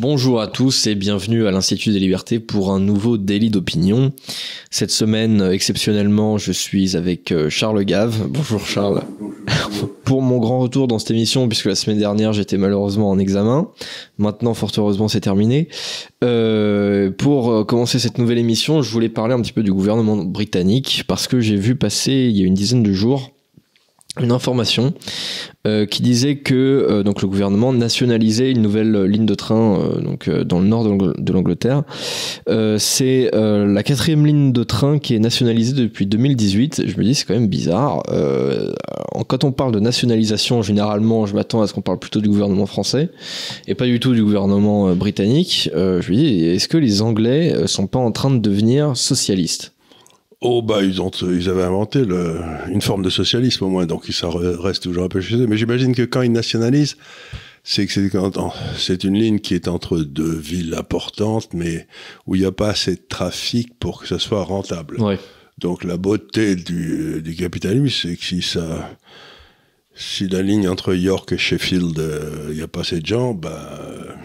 Bonjour à tous et bienvenue à l'Institut des Libertés pour un nouveau délit d'opinion. Cette semaine, exceptionnellement, je suis avec euh, Charles Gave. Bonjour Charles. pour mon grand retour dans cette émission, puisque la semaine dernière j'étais malheureusement en examen. Maintenant, fort heureusement, c'est terminé. Euh, pour euh, commencer cette nouvelle émission, je voulais parler un petit peu du gouvernement britannique parce que j'ai vu passer il y a une dizaine de jours une information euh, qui disait que euh, donc le gouvernement nationalisait une nouvelle ligne de train euh, donc dans le nord de l'Angleterre. c'est la quatrième ligne de train qui est nationalisée depuis 2018. Je me dis c'est quand même bizarre. quand on parle de nationalisation, généralement, je m'attends à ce qu'on parle plutôt du gouvernement français et pas du tout du gouvernement britannique. je me dis est-ce que les Anglais sont pas en train de devenir socialistes? Oh bah ils ont ils avaient inventé le, une forme de socialisme au moins donc ça reste toujours un peu chez eux mais j'imagine que quand ils nationalisent c'est que c'est c'est une ligne qui est entre deux villes importantes mais où il n'y a pas assez de trafic pour que ça soit rentable. Ouais. Donc la beauté du, du capitalisme c'est que si ça si la ligne entre York et Sheffield euh, il n'y a pas assez de gens bah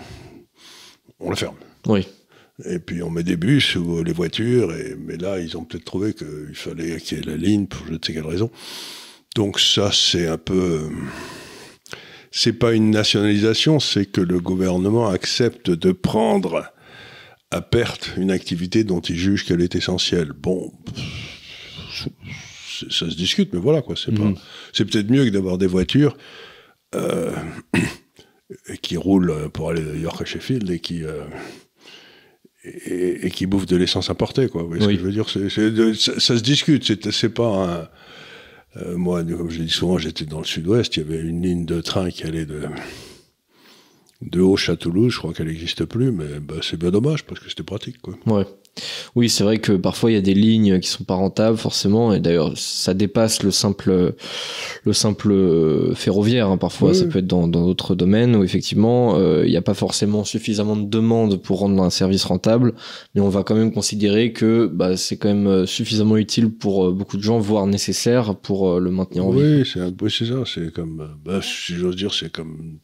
on la ferme. Oui. Et puis on met des bus ou les voitures, et, mais là ils ont peut-être trouvé qu'il fallait qu'il y ait la ligne pour je ne sais quelle raison. Donc ça c'est un peu... C'est pas une nationalisation, c'est que le gouvernement accepte de prendre à perte une activité dont il juge qu'elle est essentielle. Bon, ça se discute, mais voilà quoi. C'est pas. Mmh. C'est peut-être mieux que d'avoir des voitures euh, qui roulent pour aller de York à Sheffield et qui euh, et, qui bouffe de l'essence importée, quoi. ce que je veux dire? Ça, se discute. C'est pas un. Euh, moi, comme je dis souvent, j'étais dans le sud-ouest. Il y avait une ligne de train qui allait de de Auch à Toulouse. Je crois qu'elle n'existe plus, mais bah, c'est bien dommage parce que c'était pratique, quoi. Ouais. Oui, c'est vrai que parfois il y a des lignes qui sont pas rentables forcément, et d'ailleurs ça dépasse le simple, le simple ferroviaire. Hein. Parfois, ça peut être dans d'autres domaines où effectivement euh, il n'y a pas forcément suffisamment de demandes pour rendre un service rentable, mais on va quand même considérer que bah, c'est quand même euh, suffisamment utile pour euh, beaucoup de gens, voire nécessaire pour le maintenir en vie. Oui, c'est ça. C'est comme, bah, si j'ose dire, c'est comme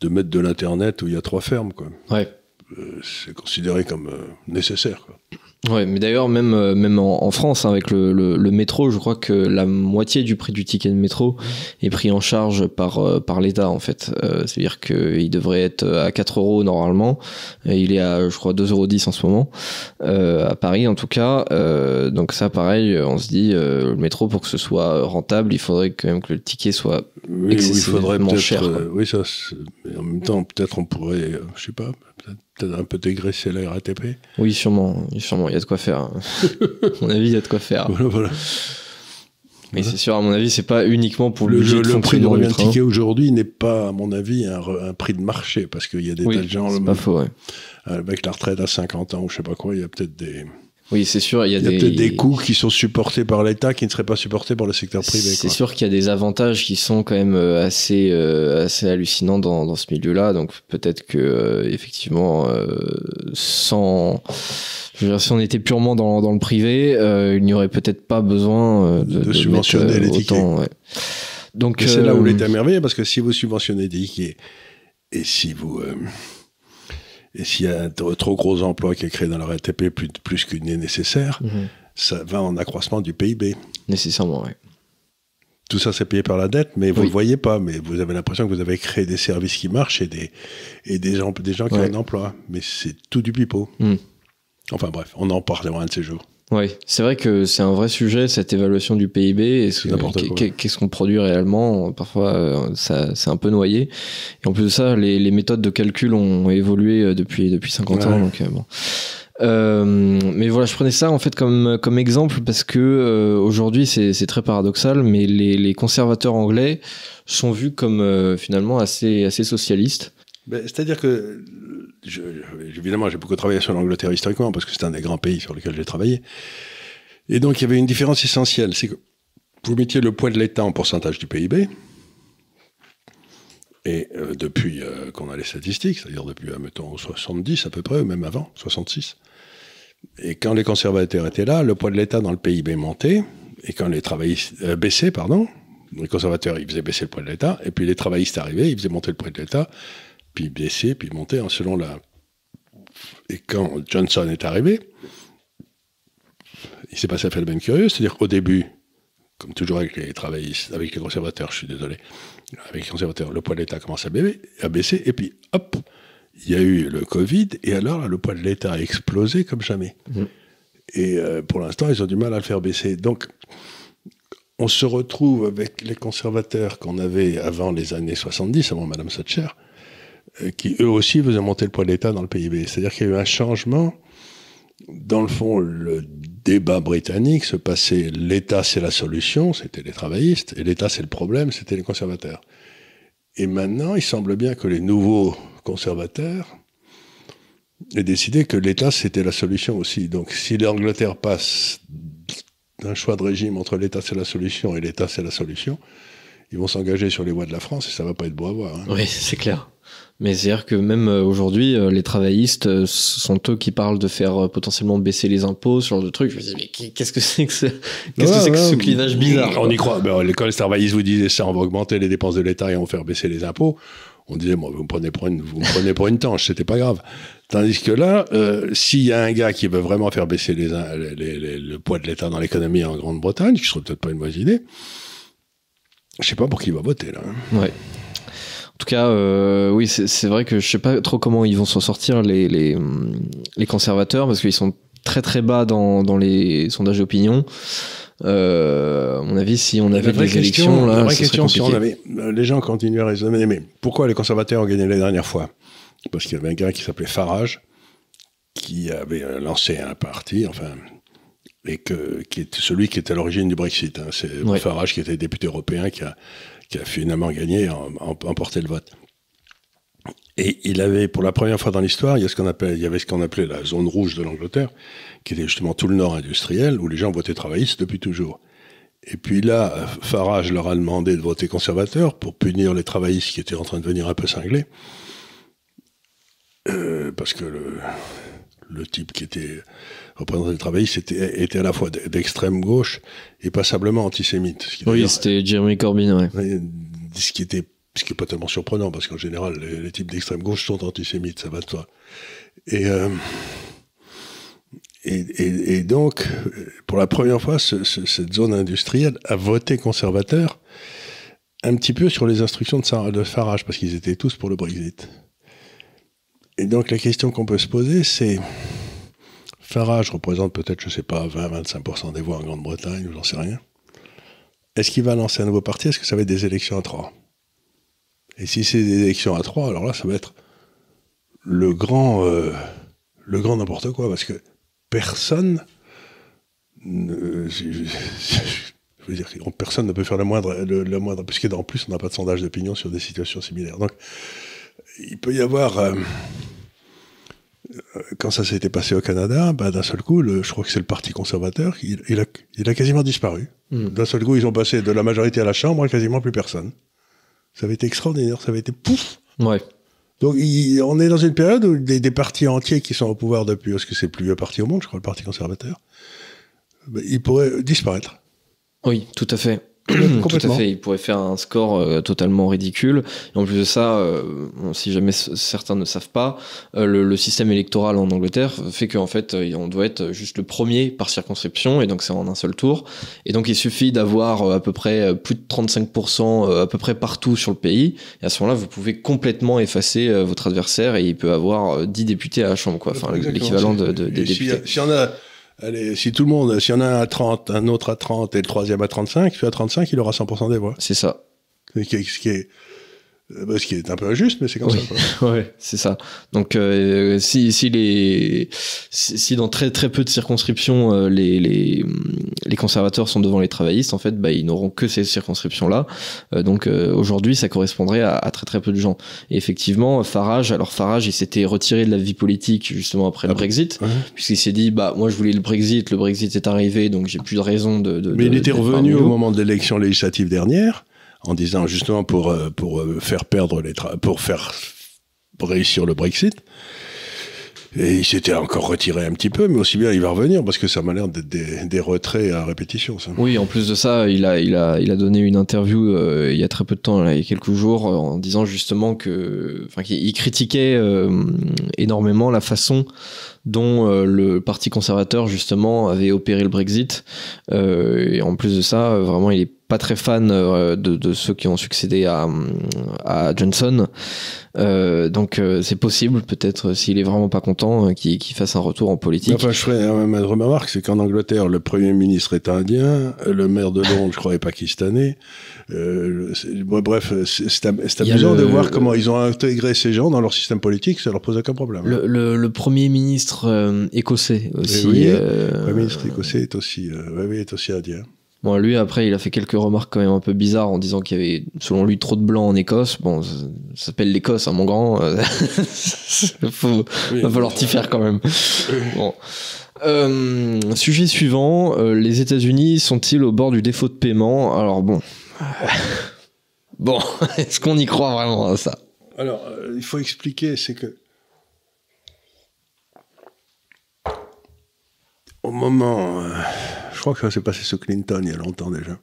de mettre de l'internet où il y a trois fermes, quoi. Ouais. Euh, c'est considéré comme euh, nécessaire. Quoi. Ouais, mais d'ailleurs, même, euh, même en, France, hein, avec le, le, métro, je crois que la moitié du prix du ticket de métro est pris en charge par, par l'État, en fait. C'est-à-dire qu'il devrait être à 4 euros normalement. Il est à, je crois, 2,10 euros en ce moment, à Paris en tout cas. donc ça, pareil, on se dit, le métro, pour que ce soit rentable, il faudrait quand même que le ticket soit oui, excessivement cher. oui, ça, mais en même temps, peut-être on pourrait, je sais pas, peut-être un peu dégraisser la RATP. Oui, sûrement, sûrement, il y a de quoi faire. à mon avis, il y a de quoi faire. Voilà, voilà. Mais c'est sûr, à mon avis, c'est pas uniquement pour le, le, le prix de revient ticket aujourd'hui n'est pas, à mon avis, un, prix de marché parce qu'il y a des tas de gens. C'est pas faux, ouais. Avec la retraite à 50 ans ou je sais pas quoi, il y a peut-être des. Oui, c'est sûr. Il y a, des... peut-être des coûts qui sont supportés par l'État qui ne seraient pas supportés par le secteur privé. C'est sûr qu'il y a des avantages qui sont quand même euh, assez, euh, assez hallucinants dans, dans ce milieu-là. Donc peut-être que euh, effectivement, sans, je veux dire, si on était purement dans, dans le privé, il n'y aurait peut-être pas besoin de, de, subventionner les tickets. Ouais. Donc c'est là où l'État merveilleux parce que si vous subventionnez des tickets et si vous et s'il y a un trop gros emploi qui est créé dans la RTP plus, plus qu'il n'est nécessaire, mhm. ça va en accroissement du PIB. Nécessairement, oui. Tout ça, c'est payé par la dette, mais vous ne le voyez pas. Mais vous avez l'impression que vous avez créé des services qui marchent et des, et des, gens, des gens qui ont un emploi. Mais c'est tout du pipeau. Hmm. Enfin bref, on en parlera un de ces jours. Oui, c'est vrai que c'est un vrai sujet, cette évaluation du PIB. Qu'est-ce qu'on produit réellement Parfois, euh, ça, c'est un peu noyé. Et en plus de ça, les, les méthodes de calcul ont évolué euh, depuis, depuis 50 ans. Donc, euh, bon. Euh, mais voilà, je prenais ça en fait comme, comme exemple parce que euh, aujourd'hui c'est, c'est très paradoxal, mais les, les, conservateurs anglais sont vus comme finalement assez, assez socialistes. Ben, c'est-à-dire que évidemment, j'ai beaucoup travaillé sur l'Angleterre historiquement parce que c'est un des grands pays sur lesquels j'ai travaillé. Et donc, il y avait une différence essentielle. C'est que vous mettiez le poids de l'État en pourcentage du PIB. Et euh, depuis euh, qu'on a les statistiques, c'est-à-dire depuis, euh, mettons, 70 à peu près, ou même avant, 66. Et quand les conservateurs étaient là, le poids de l'État dans le PIB montait. Et quand les travaillistes baissaient, pardon, les conservateurs, ils faisaient baisser le poids de l'État. Et puis les travaillistes arrivaient, ils faisaient monter le poids de l'État puis baisser, puis monter, hein, selon la et quand Johnson est arrivé, il s'est passé un phénomène curieux, c'est-à-dire qu'au début, comme toujours avec les travaillistes, avec les conservateurs, je suis désolé, avec les conservateurs, le poids de l'État commence à, baisser, et puis hop, il y a eu le Covid, et alors le poids de l'État a explosé comme jamais. Mmh. Et euh, pour l'instant, ils ont du mal à le faire baisser. Donc, on se retrouve avec les conservateurs qu'on avait avant les années 70, avant Madame Thatcher, qui eux aussi faisaient monter le poids de l'État dans le PIB. C'est-à-dire qu'il y a eu un changement. Dans le fond, le débat britannique se passait l'État c'est la solution, c'était les travaillistes, et l'État c'est le problème, c'était les conservateurs. Et maintenant, il semble bien que les nouveaux conservateurs aient décidé que l'État c'était la solution aussi. Donc si l'Angleterre passe d'un choix de régime entre l'État c'est la solution et l'État c'est la solution, ils vont s'engager sur les voies de la France et ça va pas être beau à voir. Hein. Oui, c'est clair. Mais c'est-à-dire que même euh, aujourd'hui, euh, les travaillistes euh, sont eux qui parlent de faire potentiellement baisser les impôts, ce genre de trucs. Je me dis, mais qu'est-ce que c'est que ce, qu'est-ce que, c'est que ce clivage bizarre On y croit. Ben, quand les travaillistes vous disaient ça, on va augmenter les dépenses de l'État et on va faire baisser les impôts, on disait, moi, vous me prenez pour une, vous me prenez pour une tanche, c'était pas grave. Tandis que là, s'il y a un gars qui veut vraiment faire baisser les, le poids de l'État dans l'économie en Grande-Bretagne, ce serait peut-être pas une mauvaise idée, je sais pas pour qui il va voter là. Ouais. En tout cas, euh, oui, c'est vrai que je sais pas trop comment ils vont s'en sortir les, les, les, conservateurs parce qu'ils sont très très bas dans, dans les sondages d'opinion. Euh, à mon avis, si on avait des élections, là, la vraie question, si on avait, euh, les gens continuent à raisonner, mais pourquoi les conservateurs ont gagné la dernière fois? Parce qu'il y avait un gars qui s'appelait Farage, qui avait lancé un parti, enfin, et que, qui était celui qui était à l'origine du Brexit. Hein. C'est Farage qui était député européen qui a qui a finalement gagné, emporté le vote. Et il avait, pour la première fois dans l'histoire, il y, avait ce qu'on appelait la zone rouge de l'Angleterre, qui était justement tout le nord industriel, où les gens votaient travaillistes depuis toujours. Et puis là, Farage leur a demandé de voter conservateur pour punir les travaillistes qui étaient en train de devenir un peu cinglés. Euh, parce que le type qui était représentant des travaillistes était, était à la fois d'extrême gauche et passablement antisémite. Oui, c'était Jeremy Corbyn, ouais. Ce qui était, ce qui est pas tellement surprenant parce qu'en général, les, types d'extrême gauche sont antisémites, ça va de soi. Et, euh, et, et, donc, pour la première fois, cette zone industrielle a voté conservateur un petit peu sur les instructions de, de Farage parce qu'ils étaient tous pour le Brexit. Et donc la question qu'on peut se poser, c'est Farage représente peut-être, je sais pas, 20-25% des voix en Grande-Bretagne, ou j'en sais rien. Est-ce qu'il va lancer un nouveau parti? Est-ce que ça va être des élections à trois? Et si c'est des élections à trois, alors là, ça va être le grand, euh, le n'importe quoi, parce que personne, ne, personne ne peut faire la moindre, le, moindre, puisqu'en plus, on n'a pas de sondage d'opinion sur des situations similaires. Donc, il peut y avoir. Euh, quand ça s'était passé au Canada, bah, d'un seul coup, je crois que c'est le Parti conservateur, il, a, il a, quasiment disparu. Hmm. D'un seul coup, ils ont passé de la majorité à la Chambre à quasiment plus personne. Ça avait été extraordinaire, ça avait été pouf Ouais. Donc on est dans une période où des, des, partis entiers qui sont au pouvoir depuis, parce que c'est le plus vieux parti au monde, je crois, le Parti conservateur, bah, ils pourraient disparaître. Oui, tout à fait. Tout à fait, il pourrait faire un score euh, totalement ridicule. Et en plus de ça, euh, si jamais certains ne savent pas, euh, le, système électoral en Angleterre fait qu'en fait, on doit être juste le premier par circonscription, et donc c'est en un seul tour. Et donc il suffit d'avoir à peu près plus de 35% à peu près partout sur le pays, et à ce moment-là, vous pouvez complètement effacer votre adversaire, et il peut avoir 10 députés à la Chambre, quoi. Enfin, l'équivalent de, des députés. Si, on a Allez, si tout le monde, s'il y en a un à 30, un autre à 30 et le troisième à 35, celui à 35, il aura 100% des voix. C'est ça. Ce qui est, ce qui est un peu injuste, mais c'est comme ça. ouais, c'est ça. Donc, euh, si, si, les, si, dans très très peu de circonscriptions, euh, les, les, les, conservateurs sont devant les travaillistes, en fait, bah, ils n'auront que ces circonscriptions-là. donc, aujourd'hui, ça correspondrait à, à, très très peu de gens. Et effectivement, Farage, alors Farage, il s'était retiré de la vie politique justement après le ah Brexit, puisqu'il s'est dit, bah, moi, je voulais le Brexit, le Brexit est arrivé, donc j'ai plus de raison de. de mais il était revenu au moment de l'élection législative dernière en disant justement pour, euh, pour euh, faire perdre les pour faire réussir le Brexit. Et il s'était encore retiré un petit peu, mais aussi bien il va revenir parce que ça m'a l'air d'être des, retraits à répétition. Ça. Oui, en plus de ça, il a, il a, il a donné une interview euh, il y a très peu de temps, il y a quelques jours, en disant justement que, qu'il critiquait énormément la façon dont euh, le Parti conservateur justement avait opéré le Brexit. Euh, et en plus de ça, euh, vraiment, il est pas très fan de, de, ceux qui ont succédé à, à Johnson. Euh, donc c'est possible, peut-être s'il est vraiment pas content, qu'il fasse un retour en politique. Enfin, je ferais une remarque, c'est qu'en Angleterre, le Premier ministre est indien, le maire de Londres, je crois, est pakistanais. Euh, bref, c'est amusant de voir comment ils ont intégré ces gens dans leur système politique, ça leur pose aucun problème. Le, le, Premier ministre euh, écossais aussi. Oui, euh, le Premier ministre écossais est aussi, oui, est aussi indien. Bon, lui, après, il a fait quelques remarques quand même un peu bizarres en disant qu'il y avait, selon lui, trop de blancs en Écosse. Bon, ça, s'appelle l'Écosse, hein, mon grand. Il faut, va falloir t'y faire quand même. Bon. sujet suivant, les États-Unis sont-ils au bord du défaut de paiement? Alors bon, bon, est-ce qu'on y croit vraiment à ça? Alors, euh, il faut expliquer, c'est que au moment, euh, je crois que ça s'est passé sous Clinton il y a longtemps déjà,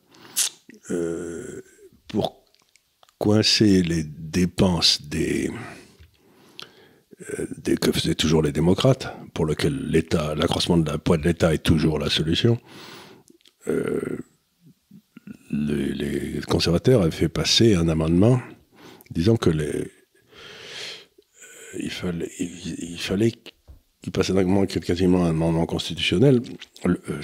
euh, pour coincer les dépenses des, des, que faisaient toujours les démocrates, pour lequel l'État, l'accroissement de la poids de l'État est toujours la solution les, conservateurs avaient fait passer un amendement disant que les, euh, il, fallait qu'il passe un amendement quasiment un amendement constitutionnel. Euh,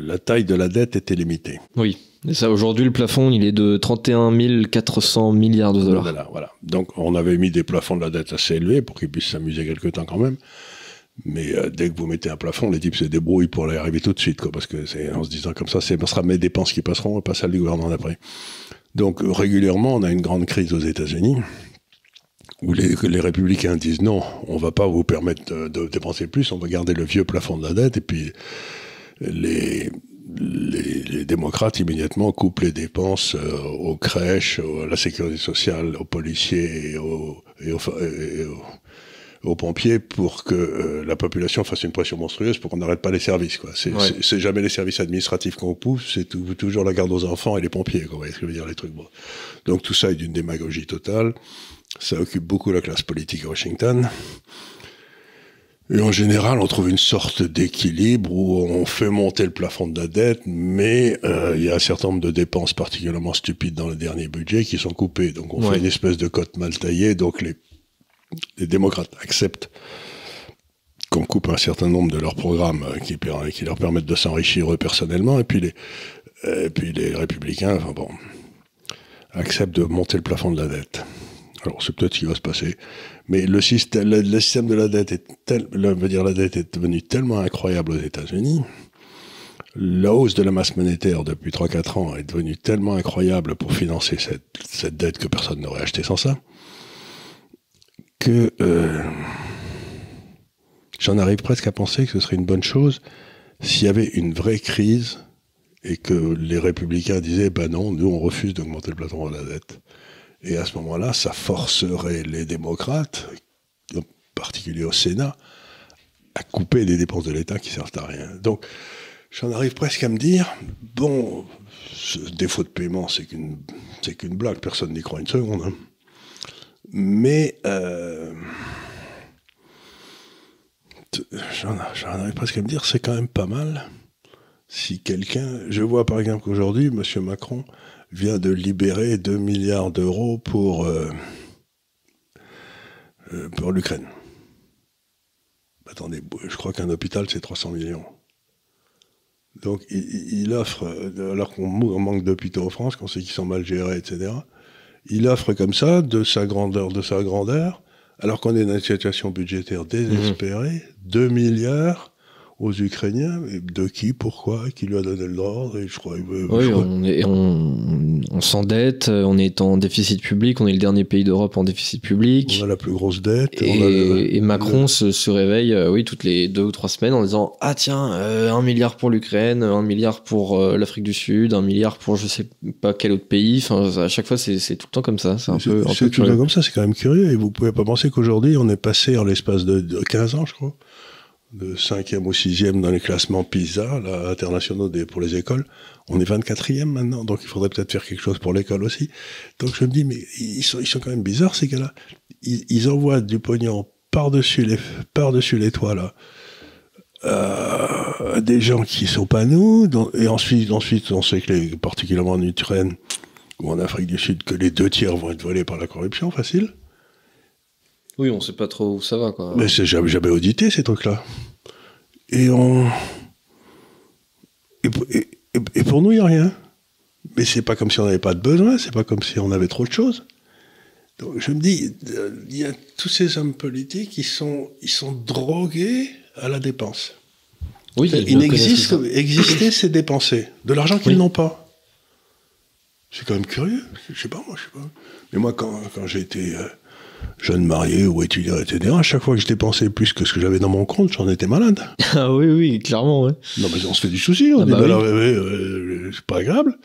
la taille de la dette était limitée. Oui. Et ça, aujourd'hui, le plafond, il est de 31 400 milliards de dollars. Voilà, voilà. Donc, on avait mis des plafonds de la dette assez élevés pour qu'ils puissent s'amuser quelque temps quand même. Mais euh, dès que vous mettez un plafond, les types se débrouillent pour y arriver tout de suite, quoi, parce que c'est en se disant comme ça, ce sera mes dépenses qui passeront, pas celles du gouvernement d'après. Donc régulièrement, on a une grande crise aux États-Unis où les, les, républicains disent non, on va pas vous permettre de, dépenser plus, on va garder le vieux plafond de la dette, et puis les, les, démocrates immédiatement coupent les dépenses euh, aux crèches, à la sécurité sociale, aux policiers et aux, et aux, aux pompiers pour que euh, la population fasse une pression monstrueuse pour qu'on n'arrête pas les services. Quoi. C'est, jamais les services administratifs qu'on pousse, c'est toujours la garde aux enfants et les pompiers. Quoi. Vous voyez ce que je veux dire les trucs. Bon. Donc tout ça est d'une démagogie totale. Ça occupe beaucoup la classe politique à Washington. Et en général, on trouve une sorte d'équilibre où on fait monter le plafond de la dette, mais euh, il y a un certain nombre de dépenses particulièrement stupides dans le dernier budget qui sont coupées. Donc on fait une espèce de cote mal taillée. Donc les les démocrates acceptent qu'on coupe un certain nombre de leurs programmes euh, qui, qui leur permettent de s'enrichir eux personnellement, et puis les, et puis les républicains, enfin bon, acceptent de monter le plafond de la dette. Alors c'est peut-être ce qui va se passer, mais le système, le, système de la dette est tel, dire la dette est devenue tellement incroyable aux États-Unis. La hausse de la masse monétaire depuis 3-4 ans est devenue tellement incroyable pour financer cette, cette dette que personne n'aurait acheté sans ça que euh, j'en arrive presque à penser que ce serait une bonne chose s'il y avait une vraie crise et que les républicains disaient ben non, nous on refuse d'augmenter le plafond de la dette. Et à ce moment-là, ça forcerait les démocrates, en particulier au Sénat, à couper des dépenses de l'État qui servent à rien. Donc, j'en arrive presque à me dire, bon, ce défaut de paiement, c'est qu'une, c'est qu'une blague, personne n'y croit une seconde. Hein. Mais euh, j'en arrive presque à me dire, c'est quand même pas mal si quelqu'un. Je vois par exemple qu'aujourd'hui, M. Macron vient de libérer 2 milliards d'euros pour, euh, euh, pour l'Ukraine. Attendez, je crois qu'un hôpital, c'est 300 millions. Donc il, offre, alors qu'on manque d'hôpitaux en France, qu'on sait qu'ils sont mal gérés, etc il offre comme ça, de sa grandeur, de sa grandeur, alors qu'on est dans une situation budgétaire désespérée, 2 milliards aux Ukrainiens, de qui, pourquoi, qui lui a donné l'ordre, et je crois... Oui, On, on s'endette, on est en déficit public, on est le dernier pays d'Europe en déficit public. On a la plus grosse dette. Et, on a le- et Macron se, se réveille, euh, oui, toutes les deux ou trois semaines en disant ah tiens, euh, un milliard pour l'Ukraine, un milliard pour euh, l'Afrique du Sud, un milliard pour je sais pas quel autre pays. Enfin, à chaque fois, c'est tout le temps comme ça. C'est tout le temps comme ça, c'est quand même curieux. Et vous pouvez pas penser qu'aujourd'hui, on est passé en l'espace de, de 15 ans, je crois, de 5e au 6e dans les classements PISA, là, internationaux pour les écoles. On est 24e maintenant, donc il faudrait peut-être faire quelque chose pour l'école aussi. Donc je me dis, mais ils sont, quand même bizarres, ces gars-là. Ils, envoient du pognon par-dessus les, les toits, là. Euh, des gens qui sont pas nous, et ensuite, ensuite, on sait que particulièrement en Ukraine ou en Afrique du Sud, que les deux tiers vont être volés par la corruption, facile. Oui, on sait pas trop où ça va quoi. Mais c'est jamais, jamais audité, ces trucs-là. Et on. Et, pour- et- et- et pour nous, il n'y a rien. Mais c'est pas comme si on n'avait pas de besoin, c'est pas comme si on avait trop de choses. Donc je me dis, euh, il y a tous ces hommes politiques sont, ils sont drogués à la dépense. Oui, Il n'existe exister, c'est dépenser. De l'argent qu'ils Oui. n'ont pas. C'est quand même curieux. Je sais pas, moi, je sais pas. Mais moi, quand, quand j'ai été euh, jeune marié ou étudiant, etc., à chaque fois que je dépensais plus que ce que j'avais dans mon compte, j'en étais malade. Ah oui, oui, clairement, ouais. Non, mais on se fait du souci. On Ah dit, bah bah oui. ouais, euh, c'est pas agréable.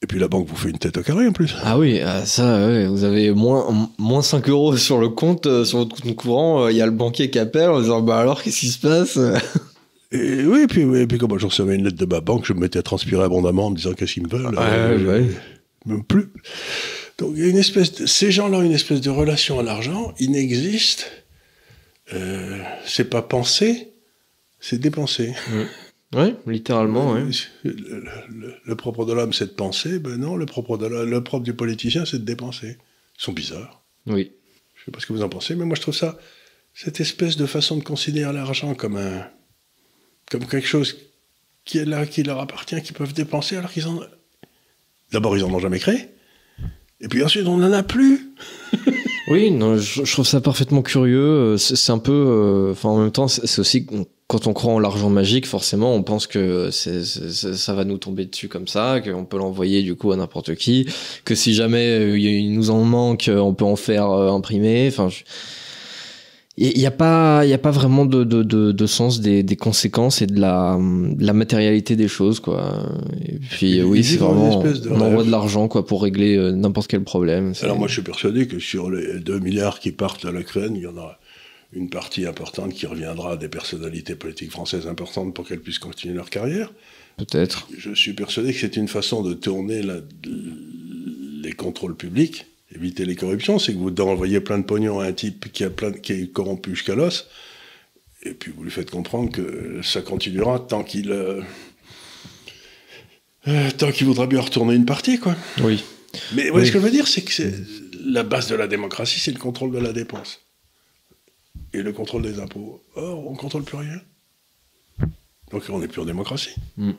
Et puis la banque vous fait une tête au carré en plus. Ah oui, ah, ça, ouais, vous avez moins, moins 5 euros sur le compte, euh, sur votre compte courant, euh, il y a le banquier qui appelle en disant bah alors qu'est-ce qui se passe? Et oui, et puis, oui, et puis comme moi, je recevais une lettre de ma banque, je me mettais à transpirer abondamment en me disant qu'est-ce qu'ils me veulent? Euh, ouais. Même plus. Donc il y a une espèce de, ces gens-là ont une espèce de relation à l'argent, ils n'existent. Euh, c'est pas penser, c'est dépenser. Ouais, littéralement, ouais. Le, le- le propre de l'homme, c'est de penser. Ben non, le propre, de l'homme- le propre du politicien, c'est de dépenser. Ils sont bizarres. Oui. Je sais pas ce que vous en pensez, mais moi je trouve ça, cette espèce de façon de considérer l'argent comme un, comme quelque chose qui est là, qui leur appartient, qu'ils peuvent dépenser alors qu'ils en, d'abord ils en ont jamais créé, et puis ensuite on n'en a plus. Oui, non, je, je trouve ça parfaitement curieux. euh, C'est un peu. euh, Enfin, en même temps, c'est aussi. Quand on croit en l'argent magique, forcément, on pense que ça va nous tomber dessus comme ça, qu'on peut l'envoyer du coup à n'importe qui, que si jamais euh, il nous en manque, on peut en faire imprimer. Enfin, je- il n'y a pas, il a pas vraiment de, de, de, de sens des, des conséquences et de la, de la matérialité des choses, quoi. Et puis, oui, c'est vraiment, on envoie de l'argent, quoi, pour régler euh, n'importe quel problème. Alors moi je suis persuadé que sur les 2 milliards qui partent à l'Ukraine, il y en aura une partie importante qui reviendra à des personnalités politiques françaises importantes pour qu'elles puissent continuer leur carrière. peut-être. Je suis persuadé que c'est une façon de tourner la- les contrôles publics, éviter les corruptions, c'est que vous envoyez plein de pognon à un type qui, a plein, qui est corrompu jusqu'à l'os, et puis vous lui faites comprendre que ça continuera tant qu'il euh, euh, tant qu'il voudra bien retourner une partie, quoi. Oui. Mais Oui. ce que je veux dire, c'est que la base de la démocratie, c'est le contrôle de la dépense et le contrôle des impôts. Or, on contrôle plus rien. Donc on n'est plus en démocratie. Mm.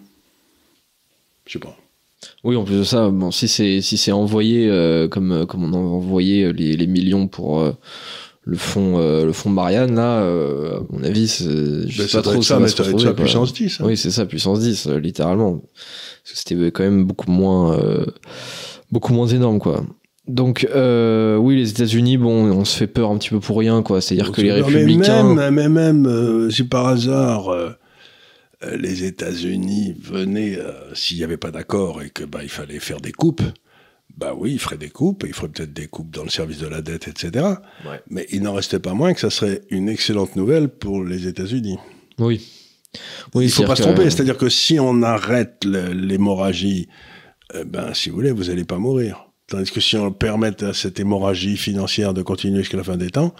Je sais pas. Oui, en plus de ça, bon, si c'est si c'est envoyé euh, comme euh, comme on a envoyé les, les millions pour euh, le fond euh, le fond Marianne là, euh, à mon avis, c'est- je Ben, sais pas trop ça, mais ça retrouver, ça puissance 10. hein. Oui, c'est ça, puissance 10, euh, littéralement. Parce que c'était quand même beaucoup moins euh, beaucoup moins énorme quoi. Donc euh, oui, les États-Unis, bon, on se fait peur un petit peu pour rien quoi. C'est-à-dire que les mais républicains. même, mais même euh, si par hasard euh, euh, les États-Unis venaient, euh, s'il n'y avait pas d'accord et que bah, il fallait faire des coupes, bah oui, ils feraient des coupes, et ils feraient peut-être des coupes dans le service de la dette, etc. Ouais. Mais il n'en restait pas moins que ça serait une excellente nouvelle pour les États-Unis. Oui. Oui, il ne faut pas se tromper, que- c'est-à-dire que si on arrête l'hémorragie, eh ben, si vous voulez, vous n'allez pas mourir. Tandis que si on permet à cette hémorragie financière de continuer jusqu'à la fin des temps,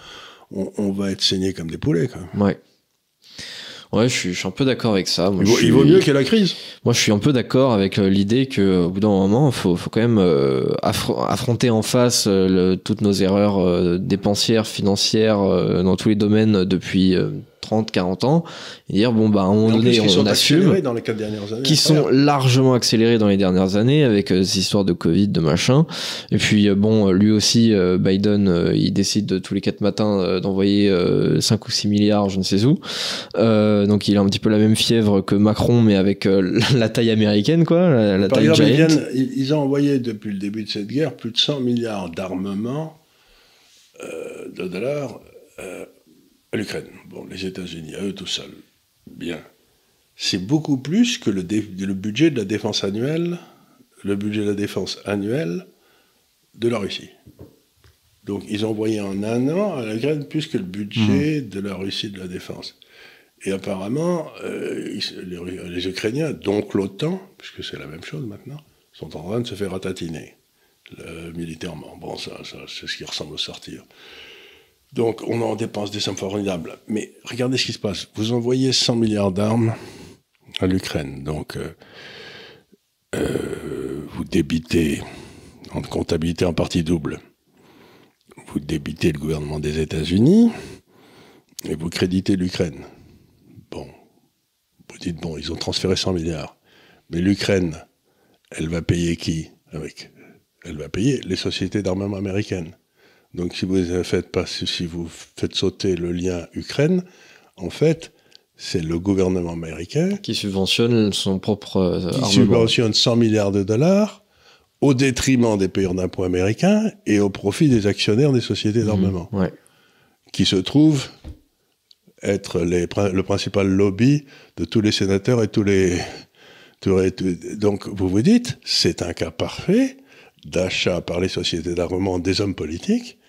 on, on va être saigné comme des poulets. Quoi. Ouais. Ouais, je suis, je suis un peu d'accord avec ça. Moi, Il, vaut, il suis- vaut mieux qu'il y ait la crise. Moi, je suis un peu d'accord avec euh, l'idée que, au bout d'un moment, faut, faut quand même euh, affro- affronter en face euh, le- toutes nos erreurs euh, dépensières, financières, euh, dans tous les domaines depuis euh, 30, 40 ans, et dire bon bah moment donné on assume, dans les quatre dernières années, qui sont largement accélérés dans les dernières années avec euh, ces histoires de Covid, de machin. Et puis euh, bon, lui aussi, euh, Biden, il décide de, tous les quatre matins d'envoyer 5 ou 6 milliards, je ne sais où. donc il a un petit peu la même fièvre que Macron, mais avec la taille américaine, quoi, la, taille exemple, ils, ils, ont envoyé depuis le début de cette guerre plus de 100 milliards d'armement de dollars l'Ukraine. Bon, les États-Unis, à eux tout seuls. Bien. C'est beaucoup plus que le, le, budget de la défense annuelle, le budget de la défense annuelle de la Russie. Donc ils ont envoyé en un an à l'Ukraine plus que le budget mmh. de la Russie de la défense. Et apparemment, euh, les, Ukrainiens, donc l'OTAN, puisque c'est la même chose maintenant, sont en train de se faire ratatiner militairement. Bon, ça, ça c'est ce qui ressemble au sortir. Donc on en dépense des sommes formidables. Mais regardez ce qui se passe. Vous envoyez 100 milliards d'armes à l'Ukraine. Donc euh, euh, vous débitez en comptabilité en partie double. Vous débitez le gouvernement des États-Unis et vous créditez l'Ukraine. Bon, vous dites bon, ils ont transféré 100 milliards, mais l'Ukraine, elle va payer qui avec? Elle va payer les sociétés d'armement américaines. Donc si vous faites pas, si vous faites sauter le lien Ukraine, en fait, c'est le gouvernement américain qui subventionne son propre euh, qui subventionne 100 milliards de dollars au détriment des payeurs d'impôts américains et au profit des actionnaires des sociétés d'armement, mmh, qui se trouvent être les, le principal lobby de tous les sénateurs et tous les donc vous vous dites c'est un cas parfait d'achat par les sociétés d'armement des hommes politiques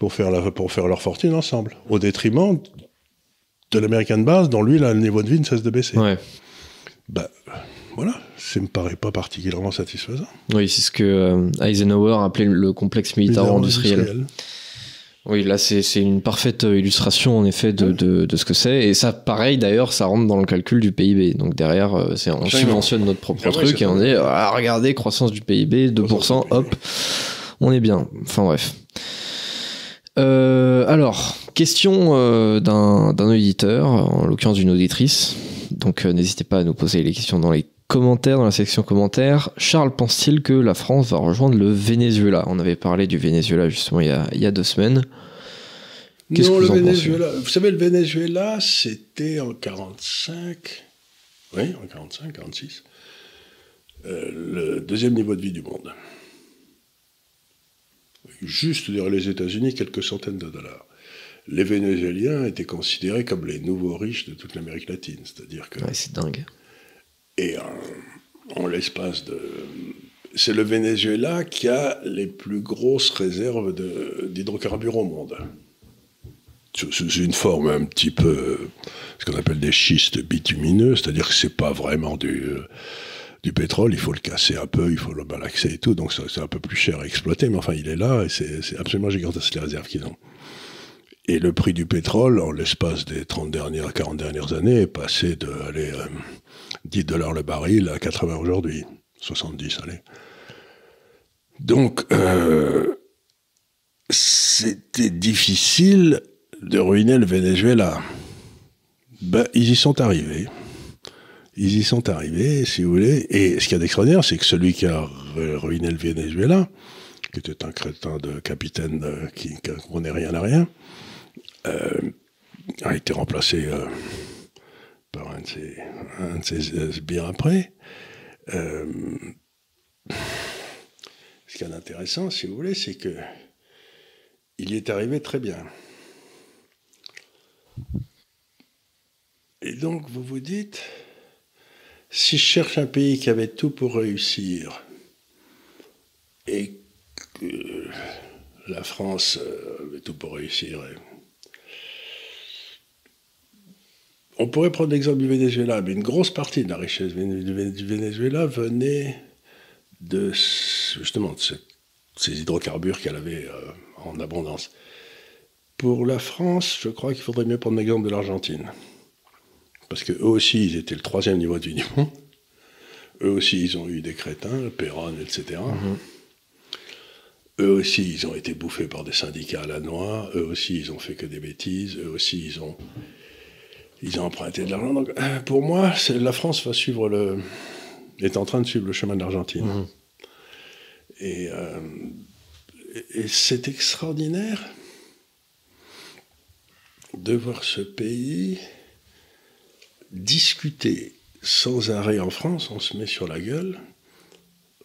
pour faire, la, pour faire leur fortune ensemble, au détriment de l'américain de base, dont lui, là, le niveau de vie ne cesse de baisser. Ouais. Bah, voilà, ça me paraît pas particulièrement satisfaisant. Oui, c'est ce que euh, Eisenhower appelait le complexe militaro-industriel. Oui, là, c'est une parfaite illustration, en effet, de, de, de ce que c'est. Et ça, pareil, d'ailleurs, ça rentre dans le calcul du PIB. Donc derrière, euh, on subventionne notre propre truc et on dit, ah, regardez, croissance du PIB, 2%, hop, on est bien. Enfin bref. Euh, alors, question euh, d'un auditeur, en l'occurrence d'une auditrice. Donc euh, n'hésitez pas à nous poser les questions dans les commentaires, dans la section commentaires. Charles pense-t-il que la France va rejoindre le Venezuela? On avait parlé du Venezuela justement il y a, il y a deux semaines. Non, le Venezuela. Vous savez, le Venezuela, c'était en 45. Oui, en 45, 46. le deuxième niveau de vie du monde juste derrière les États-Unis quelques centaines de dollars. Les Vénézuéliens étaient considérés comme les nouveaux riches de toute l'Amérique latine, c'est-à-dire que. Ouais, c'est dingue. Et en, l'espace de. C'est le Venezuela qui a les plus grosses réserves d'hydrocarbures au monde. C'est une forme un petit peu ce qu'on appelle des schistes bitumineux, c'est-à-dire que c'est pas vraiment du du pétrole, il faut le casser un peu, il faut le malaxer et tout, donc c'est un peu plus cher à exploiter, mais enfin il est là et c'est absolument gigantesque les réserves qu'ils ont. Et le prix du pétrole, en l'espace des 30 dernières, 40 dernières années, est passé de allez, 10 euh, dollars le baril à 80 aujourd'hui. 70, allez. Donc, euh, c'était difficile de ruiner le Venezuela. Ben, ils y sont arrivés. Ils y sont arrivés, si vous voulez. Et ce qu'il y a d'extraordinaire, c'est que celui qui a ruiné le Venezuela, qui était un crétin de capitaine euh, qui ne comprenait rien à rien, euh, a été remplacé euh, par un de ses, un bien après. ce qui est intéressant, si vous voulez, c'est que il y est arrivé très bien. Et donc, vous vous dites, si je cherche un pays qui avait tout pour réussir et que la France euh, avait tout pour réussir, on pourrait prendre l'exemple du Venezuela, mais une grosse partie de la richesse du Venezuela venait de justement de ces hydrocarbures qu'elle avait euh, en abondance. Pour la France, je crois qu'il faudrait mieux prendre l'exemple de l'Argentine parce qu'eux aussi, ils étaient le troisième niveau de vie Eux aussi, ils ont eu des crétins, Perron, etc. Mhm. Eux aussi, ils ont été bouffés par des syndicats à la noix. Eux aussi, ils ont fait que des bêtises. Eux aussi, ils ont Ils ont emprunté de l'argent. Donc, euh, pour moi, la France va suivre le, est en train de suivre le chemin de l'Argentine. Mmh. Et, euh, et c'est extraordinaire de voir ce pays discuter sans arrêt en France, on se met sur la gueule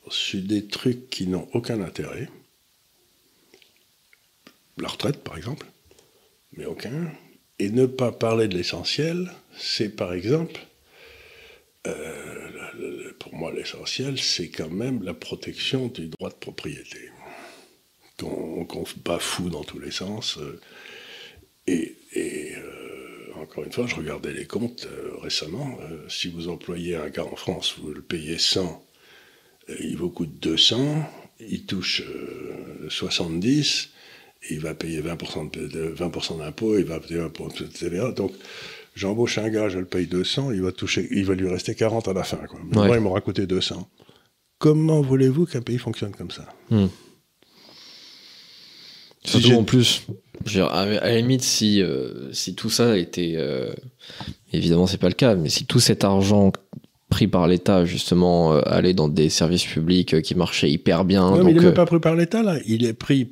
sur des trucs qui n'ont aucun intérêt. La retraite, par exemple, mais aucun. Et ne pas parler de l'essentiel, c'est par exemple, euh, pour moi l'essentiel, c'est quand même la protection du droit de propriété, qu'on qu bafoue dans tous les sens. Euh, et, encore une fois, je regardais les comptes récemment, si vous employez un gars en France, vous le payez 100, il vous coûte 200, il touche 70, il va payer 20% de, d'impôts, il va payer 20% de TVA. Donc, j'embauche un gars, je le paye 200, il va, toucher, il va lui rester 40 à la fin. Quoi. Moi, il m'aura coûté 200. Comment voulez-vous qu'un pays fonctionne comme ça? Hmm. Surtout en plus, à la limite, si, euh, si tout ça était. Euh, évidemment, c'est pas le cas, mais si tout cet argent pris par l'État, justement, euh, allait dans des services publics qui marchaient hyper bien. Non, mais il n'est même pas pris par l'État, là. Il est pris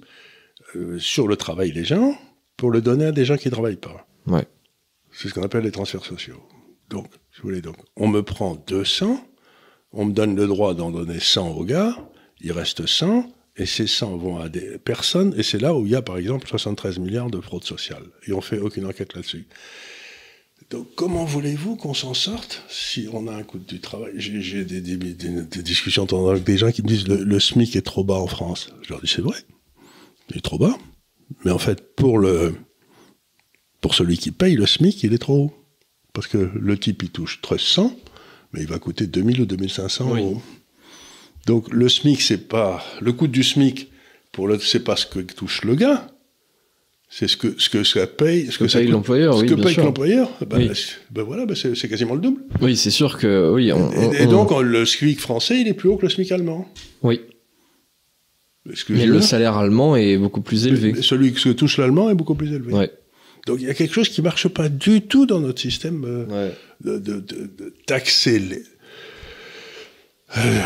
euh, sur le travail des gens pour le donner à des gens qui ne travaillent pas. Ouais. C'est ce qu'on appelle les transferts sociaux. Donc, je voulais donc, on me prend 200, on me donne le droit d'en donner 100 aux gars, il reste 100, et ces 100 vont à des personnes, et c'est là où il y a par exemple 73 milliards de fraude sociale. Et on fait aucune enquête là-dessus. Donc comment voulez-vous qu'on s'en sorte si on a un coût du travail? J'ai des, discussions avec des gens qui me disent le, le SMIC est trop bas en France. Je leur dis c'est vrai il est trop bas. Mais en fait, pour, le, pour celui qui paye le SMIC, il est trop haut. Parce que le type, il touche 1300, mais il va coûter 2000 ou 2500 euros. Donc le SMIC, c'est pas. Le coût du SMIC, pour le, c'est pas ce que touche le gars. C'est ce que, ce que ça paye. Ce que, paye l'employeur. Ce que paye l'employeur. Ben, ben voilà, ben c'est, quasiment le double. Oui, c'est sûr que. Oui, et, donc, le SMIC français, il est plus haut que le SMIC allemand. Oui. Mais le salaire allemand est beaucoup plus élevé. celui que touche l'allemand est beaucoup plus élevé. Ouais. Donc il y a quelque chose qui ne marche pas du tout dans notre système euh, de, de, de, taxer les. Euh,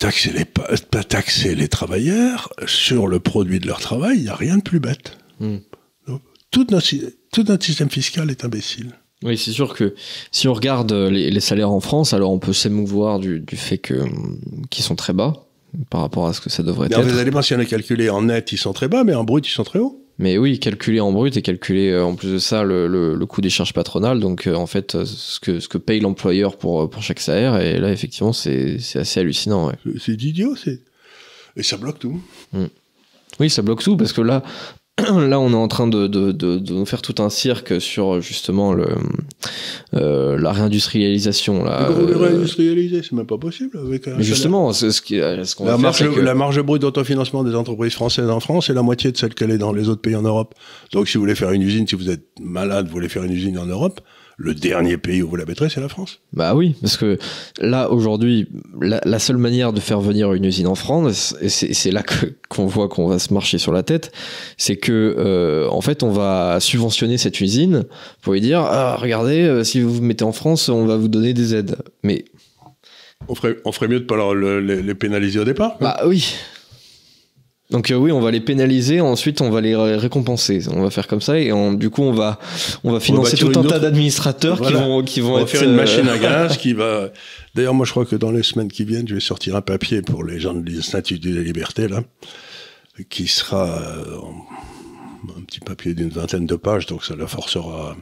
taxer les, pas taxer les travailleurs sur le produit de leur travail, il n'y a rien de plus bête. Hmm. tout, notre, tout notre système fiscal est imbécile. Oui, c'est sûr que si on regarde les, les, salaires en France, alors on peut s'émouvoir du, du fait que qu'ils sont très bas par rapport à ce que ça devrait être. Vous allez pas si on est calculé en net, ils sont très bas, mais en brut, ils sont très hauts. Mais oui, calculé en brut et calculé euh, en plus de ça le, le, coût des charges patronales. Donc euh, en fait, euh, ce que, ce que paye l'employeur pour, pour chaque salaire, et là effectivement, c'est assez hallucinant. Ouais. C'est idiot, c'est. Et ça bloque tout. Hmm. Oui, ça bloque tout parce que là, là, on est en train de, de, de, faire tout un cirque sur justement le, euh, la réindustrialisation. Là, euh... réindustrialiser, c'est même pas possible. Avec Mais justement, c'est ce qu'on ce la, marge, la marge brute d'autofinancement des entreprises françaises en France est la moitié de celle qu'elle est dans les autres pays en Europe. Donc, si vous voulez faire une usine, si vous êtes malade, vous voulez faire une usine en Europe, le dernier pays où vous la mettrez, c'est la France? Bah oui, parce que là, aujourd'hui, la, seule manière de faire venir une usine en France, et c'est là qu'on voit qu'on va se marcher sur la tête, c'est que, euh, en fait, on va subventionner cette usine pour lui dire, ah, regardez, euh, si vous vous mettez en France, on va vous donner des aides. Mais... On ferait, on ferait mieux de pas leur, les, les pénaliser au départ. Bah oui. Donc euh, oui, on va les pénaliser, ensuite on va les récompenser. On va faire comme ça et du coup on va on va financer tout un tas d'administrateurs qui vont qui vont on va faire une machine à euh, gaz qui va. D'ailleurs, moi je crois que dans les semaines qui viennent, je vais sortir un papier pour les gens de l'Institut de la Liberté là, qui sera euh, un petit papier d'une vingtaine de pages, donc ça la forcera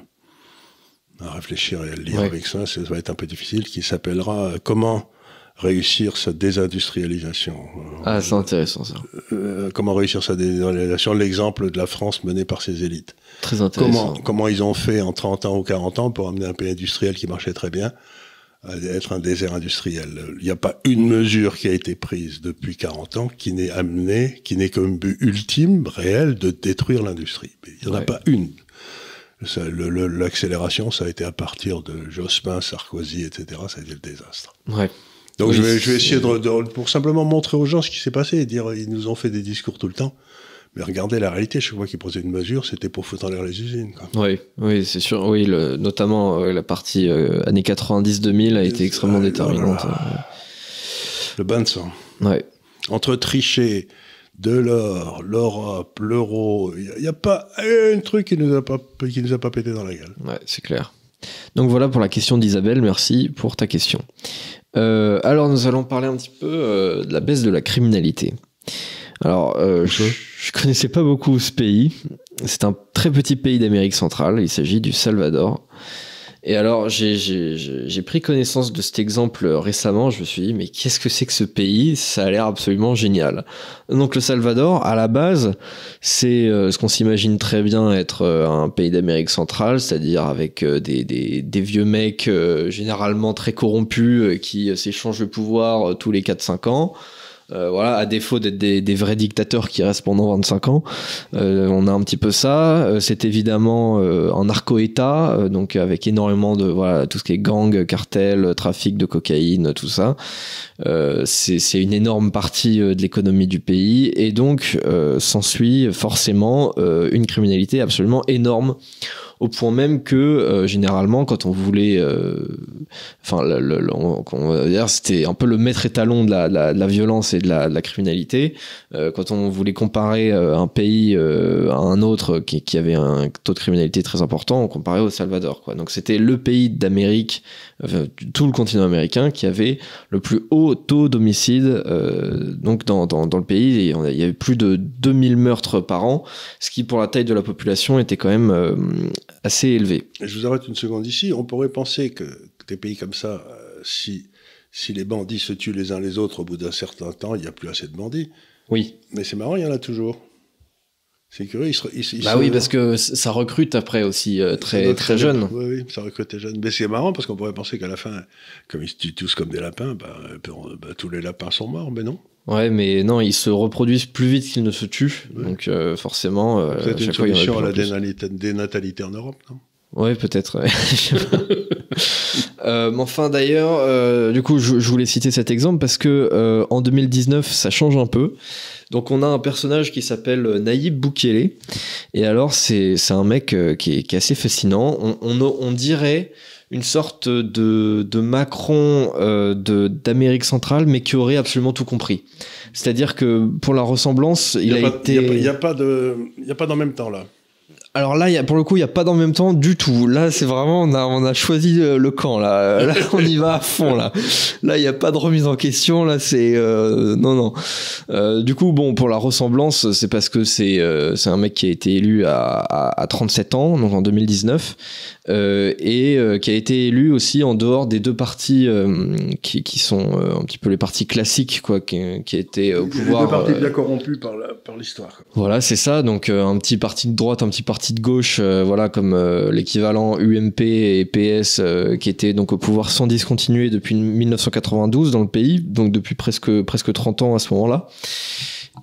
à réfléchir et à le lire avec ça. Ça va être un peu difficile, qui s'appellera Comment réussir sa désindustrialisation. Ah, c'est intéressant ça. Euh, comment réussir sa désindustrialisation? L'exemple de la France menée par ses élites. Très intéressant. Comment, comment ils ont fait en 30 ans ou 40 ans pour amener un pays industriel qui marchait très bien à être un désert industriel? Il n'y a pas une mesure qui a été prise depuis 40 ans qui n'ait amené, qui n'ait comme but ultime, réel, de détruire l'industrie. Il n'y en a pas une. L'accélération, ça a été à partir de Jospin, Sarkozy, etc. Ça a été le désastre. Ouais. Donc je, vais, je vais essayer de, pour simplement montrer aux gens ce qui s'est passé et dire ils nous ont fait des discours tout le temps. Mais regardez la réalité, chaque fois qu'ils prenaient une mesure, c'était pour foutre en l'air les usines. Quoi. Oui, oui, c'est sûr. Oui, le, notamment euh, la partie euh, années 90-2000 a été extrêmement Ah, déterminante. Le bain de sang. Ouais. Entre Trichet, Delors, l'Europe, l'euro, il n'y a, pas un truc qui nous a pas, qui nous a pas pété dans la gueule. Ouais, c'est clair. Donc voilà pour la question d'Isabelle, merci pour ta question. Euh, alors nous allons parler un petit peu euh, de la baisse de la criminalité. Alors euh, je, je connaissais pas beaucoup ce pays. C'est un très petit pays d'Amérique centrale. Il s'agit du Salvador. Et alors j'ai- pris connaissance de cet exemple récemment. Je me suis dit mais qu'est-ce que c'est que ce pays? Ça a l'air absolument génial. Donc le Salvador, à la base, c'est euh, ce qu'on s'imagine très bien être euh, un pays d'Amérique centrale, c'est-à-dire avec euh, des, vieux mecs euh, généralement très corrompus euh, qui euh, s'échangent le pouvoir euh, tous les 4-5 ans. Euh, voilà, à défaut d'être des, des vrais dictateurs qui restent pendant 25 ans, euh, on a un petit peu ça. Euh, c'est évidemment euh, un narco-État, euh, donc avec énormément de voilà tout ce qui est gang, cartel, trafic de cocaïne, tout ça. C'est une énorme partie de l'économie du pays et donc s'ensuit forcément une criminalité absolument énorme au point même que euh, généralement quand on voulait euh, enfin le- on, on va dire c'était un peu le maître étalon de la, la, de la violence et de la, de la criminalité Euh, quand on voulait comparer euh, un pays euh, à un autre qui, qui avait un taux de criminalité très important on comparait au Salvador quoi. Donc c'était le pays d'Amérique enfin, tout le continent américain qui avait le plus haut taux d'homicide euh, donc dans, dans, dans le pays. Il y avait plus de 2000 meurtres par an ce qui pour la taille de la population était quand même euh, assez élevé je vous arrête une seconde ici. On pourrait penser que, des pays comme ça, euh, si, si les bandits se tuent les uns les autres au bout d'un certain temps, il n'y a plus assez de bandits. oui Mais c'est marrant, il y en a toujours. C'est curieux. Ils se, ils, ils bah oui parce que ça recrute après aussi euh, très très jeune Oui, oui, ça recrute des jeunes. Mais c'est marrant parce qu'on pourrait penser qu'à la fin, comme ils se tuent tous comme des lapins, bah, euh, bah, tous les lapins sont morts, mais non. Ouais mais non ils se reproduisent plus vite qu'ils ne se tuent Ouais. donc euh, forcément euh, C'est à une fois, solution à la dénatalité en Europe, non? Ouais, peut-être. Euh, mais enfin, d'ailleurs, euh, du coup, je, je voulais citer cet exemple parce que euh, en 2019, ça change un peu. Donc, on a un personnage qui s'appelle Naïb Boukele. Et alors, c'est c'est un mec qui, est, qui est assez fascinant. On, on, on dirait une sorte de, de Macron euh, de- d'Amérique centrale, mais qui aurait absolument tout compris. C'est-à-dire que pour la ressemblance, il, Il n'y a, a, pas- été. il y a pas- a de, il a pas dans même temps là. Alors là, il y a, pour le coup, il n'y a pas dans le même temps du tout. Là, c'est vraiment, on a, on a choisi euh, le camp. Là, là on y va à fond. Là, là, il n'y a pas de remise en question. Là, c'est euh, non, non. Euh, du coup, bon, pour la ressemblance, c'est parce que c'est euh, c'est un mec qui a été élu à, à, à 37 ans, donc en 2019, euh, et euh, qui a été élu aussi en dehors des deux partis euh, qui, qui sont euh, un petit peu les partis classiques, quoi, qui, qui étaient au pouvoir. Les deux partis euh, bien corrompus par la- par l'histoire. voilà, c'est ça. Donc euh, un petit parti de droite, un petit parti de gauche, euh, voilà comme euh, l'équivalent UMP et PS euh, qui étaient donc au pouvoir sans discontinuer depuis 1992 dans le pays, donc depuis presque presque 30 ans à ce moment-là.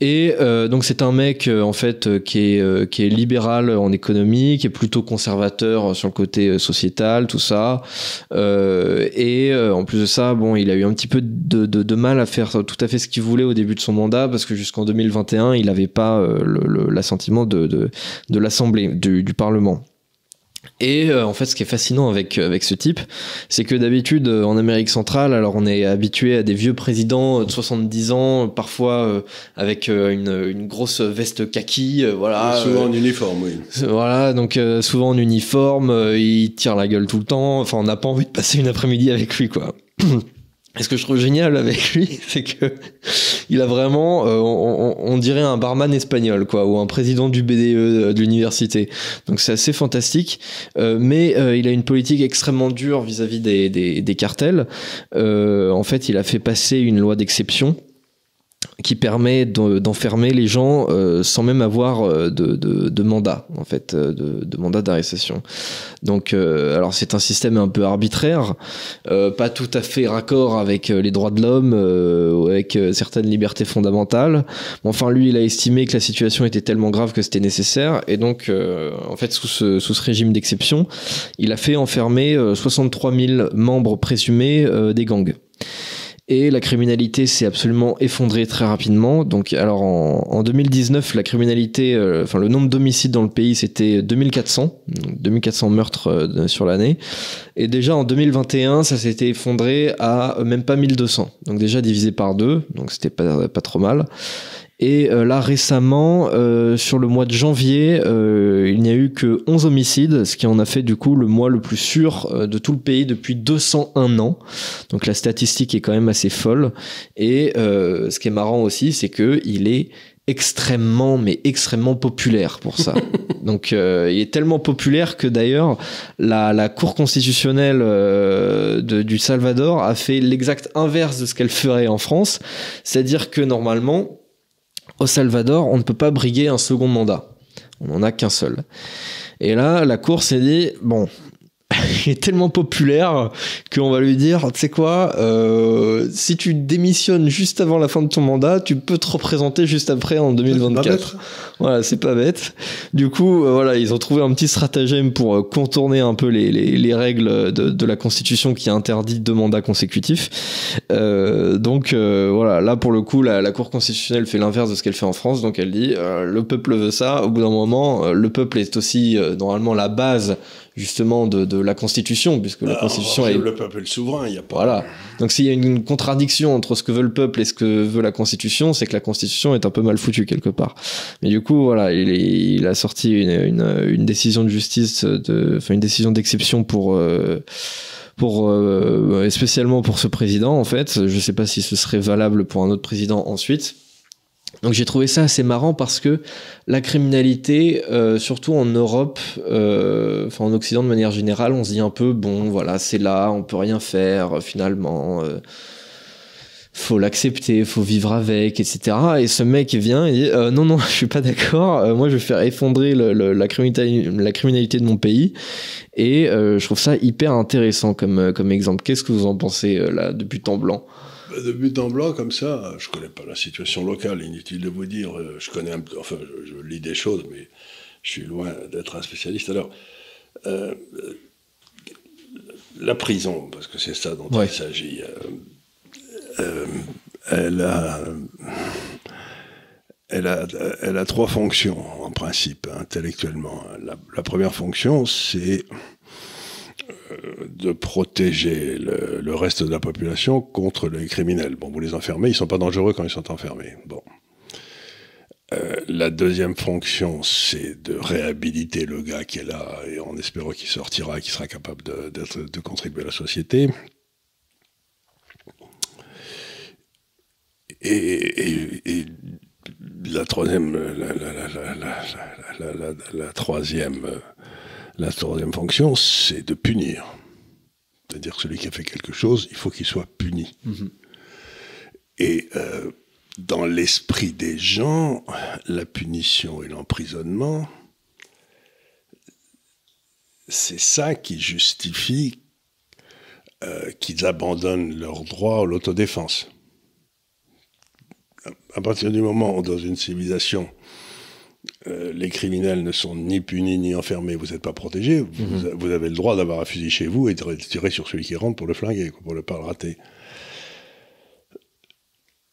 Et euh, donc c'est un mec euh, en fait euh, qui est euh, qui est libéral en économie, qui est plutôt conservateur sur le côté sociétal, tout ça. Et en plus de ça, bon, il a eu un petit peu de, de, mal à faire tout à fait ce qu'il voulait au début de son mandat parce que jusqu'en 2021, il n'avait pas l'assentiment de, de, l'Assemblée, du Parlement. Et euh, en fait, ce qui est fascinant avec, avec ce type, c'est que d'habitude, euh, en Amérique centrale, alors on est habitué à des vieux présidents euh, de 70 ans, parfois euh, avec euh, une, une grosse veste kaki, euh, voilà. Souvent euh, en uniforme, oui. voilà, donc euh, souvent en uniforme, euh, il tire la gueule tout le temps. Enfin, on n'a pas envie de passer une après-midi avec lui, quoi. Et ce que je trouve génial avec lui, c'est que il a vraiment, euh, on, dirait un barman espagnol, quoi, ou un président du BDE de l'université. Donc c'est assez fantastique. Euh, mais euh, il a une politique extrêmement dure vis-à-vis des, des, des cartels. Euh, en fait, il a fait passer une loi d'exception qui permet de- d'enfermer les gens euh, sans même avoir euh, de, de, de mandat en fait euh, de, de mandat d'arrestation. Donc euh, alors c'est un système un peu arbitraire euh, pas tout à fait raccord avec euh, les droits de l'homme avec certaines libertés fondamentales. Mais enfin lui il a estimé que la situation était tellement grave que c'était nécessaire. Et donc en fait sous ce, sous ce régime d'exception il a fait enfermer euh, 63 000 membres présumés des gangs Et la criminalité s'est absolument effondrée très rapidement. Donc, alors en, 2019, la criminalité, euh, enfin le nombre d'homicides dans le pays, c'était 2400, 2400 meurtres euh, sur l'année. Et déjà en 2021, ça s'était effondré à même pas 1200. Donc déjà divisé par deux, donc c'était pas, pas trop mal. Et euh, là récemment, euh, sur le mois de janvier, euh, il n'y a eu que 11 homicides, ce qui en a fait du coup le mois le plus sûr de tout le pays depuis 201 ans. Donc la statistique est quand même assez folle. Et ce qui est marrant aussi, c'est que il est extrêmement mais extrêmement populaire pour ça. Donc il est tellement populaire que d'ailleurs la, la, Cour constitutionnelle de, du Salvador a fait l'exact inverse de ce qu'elle ferait en France, c'est-à-dire que normalement au Salvador, on ne peut pas briguer un second mandat. On n'en a qu'un seul. Et là, la Cour s'est dit, bon, il est tellement populaire qu'on va lui dire, tu sais quoi, euh, si tu démissionnes juste avant la fin de ton mandat, tu peux te représenter juste après en 2024. Voilà, c'est pas bête. Du coup, euh, voilà, ils ont trouvé un petit stratagème pour euh, contourner un peu les, les, les règles de, de, la Constitution qui interdit deux mandats consécutifs. Euh, donc voilà, là pour le coup, la, la Cour constitutionnelle fait l'inverse de ce qu'elle fait en France. Donc elle dit, le peuple veut ça. Au bout d'un moment, le peuple est aussi normalement la base justement de, de, la Constitution, puisque la Constitution est... Le peuple est le souverain, il y a pas... Voilà. Donc s'il y a une contradiction entre ce que veut le peuple et ce que veut la Constitution, c'est que la Constitution est un peu mal foutue quelque part. Mais du coup, voilà, il, il a sorti une, une, une, décision de justice, de, enfin une décision d'exception pour... Euh, pour euh, spécialement pour ce président en fait je sais pas si ce serait valable pour un autre président ensuite donc j'ai trouvé ça assez marrant parce que la criminalité, euh, surtout en Europe, euh, en Occident de manière générale, on se dit un peu bon voilà c'est là, on peut rien faire finalement. Euh, faut l'accepter, faut vivre avec, etc. Et ce mec vient et dit euh, non non, je suis pas d'accord. Euh, moi, je vais faire effondrer le, la, criminalité, la criminalité de mon pays. Et euh, je trouve ça hyper intéressant comme comme exemple. Qu'est-ce que vous en pensez là depuis temps blanc? bah, de but en blanc comme ça, je connais pas la situation locale, inutile de vous dire. Euh, je connais un peu, enfin, je, lis des choses, mais je suis loin d'être un spécialiste. Alors, euh, la prison, parce que c'est ça dont il s'agit, euh, elle a. Elle a, elle a trois fonctions, en principe, intellectuellement. la première fonction, c'est de protéger le, reste de la population contre les criminels. Bon, vous les enfermez, ils sont pas dangereux quand ils sont enfermés. Bon. Euh, la deuxième fonction, c'est de réhabiliter le gars qui est là, et en espérant qu'il sortira, qu'il sera capable de, de, contribuer à la société. Et, la troisième, la troisième la troisième fonction, c'est de punir. C'est-à-dire que celui qui a fait quelque chose, il faut qu'il soit puni. Mhm. Et euh, dans l'esprit des gens, la punition et l'emprisonnement, c'est ça qui justifie euh, qu'ils abandonnent leur droit à l'autodéfense. À partir du moment où dans une civilisation, euh, les criminels ne sont ni punis ni enfermés, vous n'êtes pas protégés, mhm. vous, avez le droit d'avoir un fusil chez vous et de tirer sur celui qui rentre pour le flinguer, pour ne pas le rater.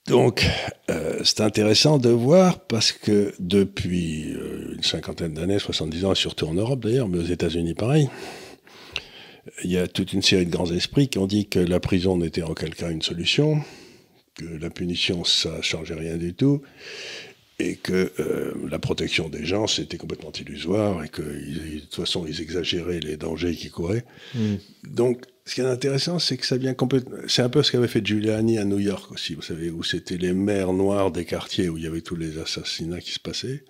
Donc, euh, c'est intéressant de voir parce que depuis euh, une cinquantaine d'années, 70 ans, surtout en Europe d'ailleurs, mais aux États-Unis pareil, il y a toute une série de grands esprits qui ont dit que la prison n'était en aucun cas une solution, que la punition, ça ne changeait rien du tout, et que euh, la protection des gens, c'était complètement illusoire, et que de toute façon, ils exagéraient les dangers qu'ils couraient. Mm. Donc, ce qui est intéressant, c'est que ça vient complètement... C'est un peu ce qu'avait fait Giuliani à New York aussi, vous savez, où c'était les maires noirs des quartiers où il y avait tous les assassinats qui se passaient,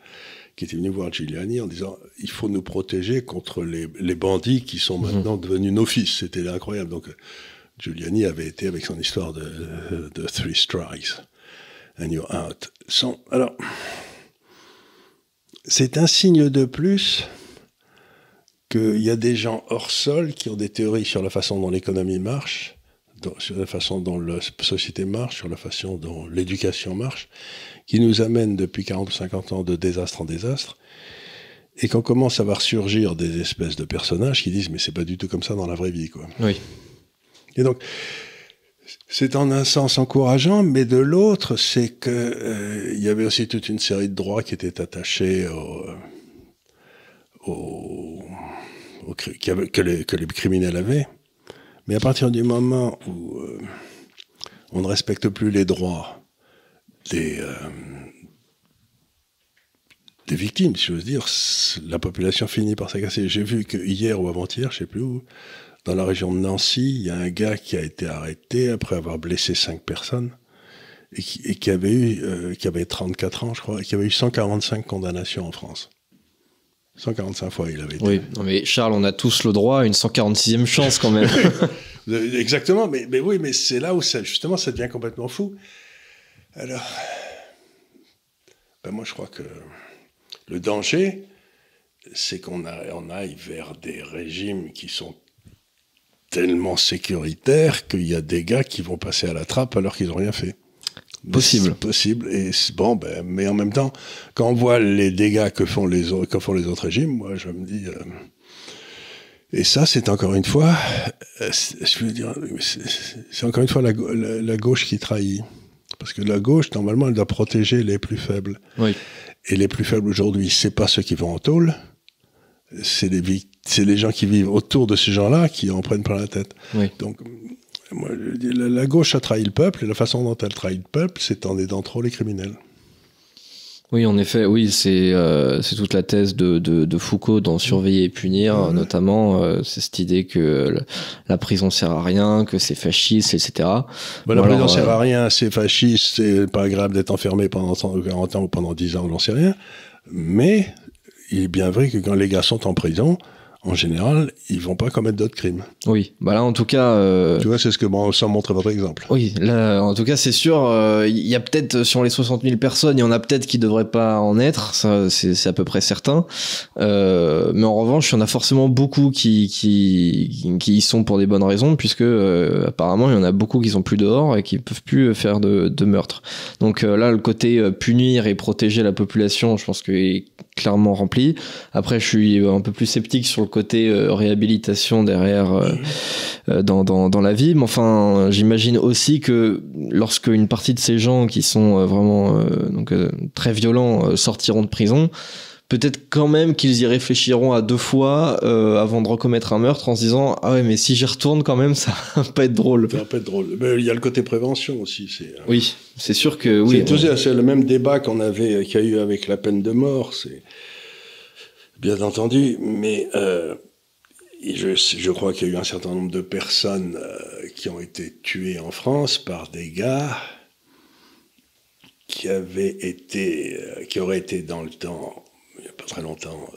qui étaient venus voir Giuliani en disant « il faut nous protéger contre les, les bandits qui sont mm-hmm. maintenant devenus nos fils ». C'était incroyable. Donc, Giuliani avait été avec son histoire de, de Three Strikes and you're out. alors, c'est un signe de plus qu'il y a des gens hors sol qui ont des théories sur la façon dont l'économie marche, sur la façon dont la société marche, sur la façon dont l'éducation marche, qui nous amènent depuis 40 ou 50 ans de désastre en désastre, et qu'on commence à voir surgir des espèces de personnages qui disent mais c'est pas du tout comme ça dans la vraie vie quoi. Oui. Et donc c'est en un sens encourageant, mais de l'autre, c'est que euh, il y avait aussi toute une série de droits qui étaient attachés au, au, que, les, criminels avaient. Mais à partir du moment où euh, on ne respecte plus les droits des, euh, victimes, si j'ose dire, la population finit par s'agacer. J'ai vu que hier ou avant-hier, je sais plus où, dans la région de Nancy, il y a un gars qui a été arrêté après avoir blessé cinq personnes et qui, avait eu, euh, qui avait 34 ans, je crois, et qui avait eu 145 condamnations en France. 145 fois, il avait été. Oui, mais Charles, on a tous le droit à une 146e chance quand même. Exactement, mais, mais oui, mais c'est là où ça, justement ça devient complètement fou. Alors, ben moi je crois que le danger, c'est qu'on on aille vers des régimes qui sont tellement sécuritaires qu'il y a des gars qui vont passer à la trappe alors qu'ils n'ont rien fait. Possible. Possible. Et bon, ben, mais en même temps, quand on voit les dégâts que font les, que font les autres régimes, moi, je me dis. Euh, et ça, c'est encore une fois, euh, je veux dire, c'est encore une fois la, la, gauche qui trahit. Parce que la gauche, normalement, elle doit protéger les plus faibles. Oui. Et les plus faibles aujourd'hui, c'est pas ceux qui vont en tôle, c'est les, c'est les gens qui vivent autour de ces gens-là qui en prennent plein la tête. Oui. Donc, moi, la gauche a trahi le peuple, et la façon dont elle trahit le peuple, c'est en aidant trop les criminels. Oui, en effet, oui, c'est euh, toute la thèse de, de, de, Foucault dans Surveiller et punir, notamment. Euh, c'est cette idée que la prison sert à rien, que c'est fasciste, etc. Bah, la prison sert à euh, rien, c'est fasciste, c'est pas agréable d'être enfermé pendant 40 ans ou pendant 10 ans, on n'en sait rien. Mais il est bien vrai que quand les gars sont en prison, en général, ils vont pas commettre d'autres crimes. Oui, bah là en tout cas. Euh... Tu vois, c'est ce que bon, ça montre votre exemple. Oui, là en tout cas c'est sûr, il euh, y a peut-être sur les 60 000 personnes, il y en a peut-être qui devraient pas en être, ça c'est à peu près certain. Euh, mais en revanche, il y en a forcément beaucoup qui, qui, qui y sont pour des bonnes raisons, puisque euh, apparemment il y en a beaucoup qui sont plus dehors et qui peuvent plus faire de, de meurtre. Donc euh, là, le côté euh, punir et protéger la population, je pense qu'il est clairement rempli. Après, je suis un peu plus sceptique sur le côté euh, réhabilitation derrière euh, euh, dans, dans, dans, la vie. Mais enfin, j'imagine aussi que lorsque une partie de ces gens qui sont vraiment donc, très violents sortiront de prison, peut-être quand même qu'ils y réfléchiront à deux fois avant de recommettre un meurtre en se disant ah ouais mais si j'y retourne quand même ça va pas être drôle. Ça va pas être drôle. Mais il y a le côté prévention aussi. C'est, oui, c'est sûr que oui. C'est, le même débat qu'on avait qu'il y a eu avec la peine de mort. C'est bien entendu, mais euh, je, crois qu'il y a eu un certain nombre de personnes euh, qui ont été tuées en France par des gars qui avaient été, euh, qui auraient été dans le temps, il n'y a pas très longtemps,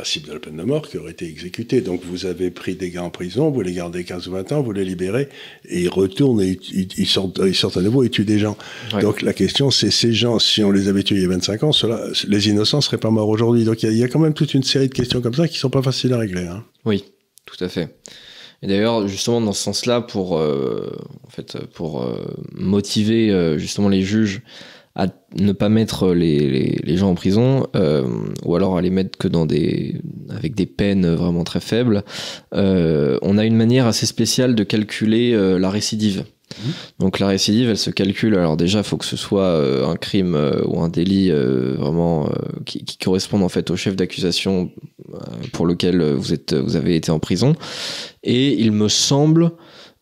passible de la peine de mort qui aurait été exécuté. Donc vous avez pris des gars en prison, vous les gardez 15 ou 20 ans, vous les libérez, et ils retournent et ils, sortent, ils sortent à nouveau et tuent des gens. Donc la question c'est ces gens, si on les avait tués il y a 25 ans, cela, les innocents seraient pas morts aujourd'hui. Donc il y, a quand même toute une série de questions comme ça qui sont pas faciles à régler. Hein. Oui, tout à fait. Et d'ailleurs, justement, dans ce sens-là, pour, euh, en fait, pour euh, motiver euh, justement les juges à ne pas mettre les, les, gens en prison euh, ou alors à les mettre que dans des avec des peines vraiment très faibles euh, on a une manière assez spéciale de calculer euh, la récidive mmh. donc la récidive, elle se calcule. Alors déjà, il faut que ce soit un crime ou un délit vraiment qui, qui, corresponde en fait au chef d'accusation pour lequel vous êtes, vous avez été en prison. Et il me semble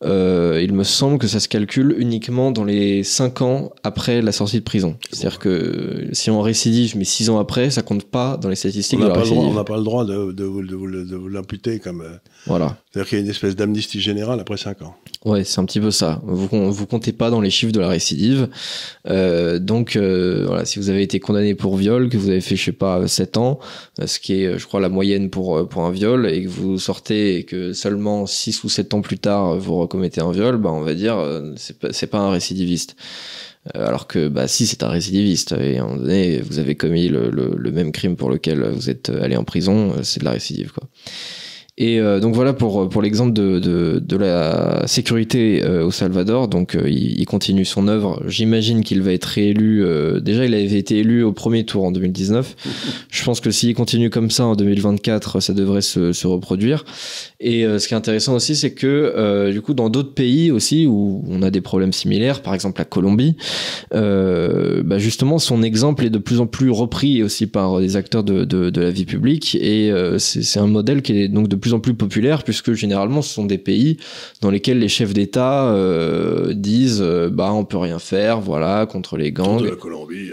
euh, il me semble que ça se calcule uniquement dans les 5 ans après la sortie de prison. C'est-à-dire que si on récidive, mais 6 ans après, ça compte pas dans les statistiques. On n'a pas, pas, le droit de, de, vous l'imputer comme. Euh, voilà. C'est-à-dire qu'il y a une espèce d'amnistie générale après 5 ans. Ouais, c'est un petit peu ça. Vous, vous comptez pas dans les chiffres de la récidive. Euh, donc, euh, voilà, si vous avez été condamné pour viol, que vous avez fait, je sais pas, 7 ans, ce qui est, je crois, la moyenne pour, pour un viol, et que vous sortez et que seulement 6 ou 7 ans plus tard, vous commettez un viol, bah on va dire euh, c'est pas, pas un récidiviste. Euh, alors que bah si c'est un récidiviste et à un moment donné vous avez commis le, le, même crime pour lequel vous êtes allé en prison, euh, c'est de la récidive quoi. Et euh, donc voilà pour, pour l'exemple de, de, de, la sécurité euh, au Salvador. Donc euh, il, il, continue son œuvre. J'imagine qu'il va être réélu. déjà, il avait été élu au premier tour en 2019. Je pense que s'il continue comme ça en 2024, ça devrait se, se reproduire. Et ce qui est intéressant aussi, c'est que du coup, dans d'autres pays aussi où on a des problèmes similaires, par exemple la Colombie, bah justement, son exemple est de plus en plus repris aussi par des acteurs de, de, de la vie publique. Et c'est un modèle qui est donc de plus en plus populaire puisque généralement ce sont des pays dans lesquels les chefs d'État euh, disent euh, bah on peut rien faire voilà contre les gangs. De la Colombie,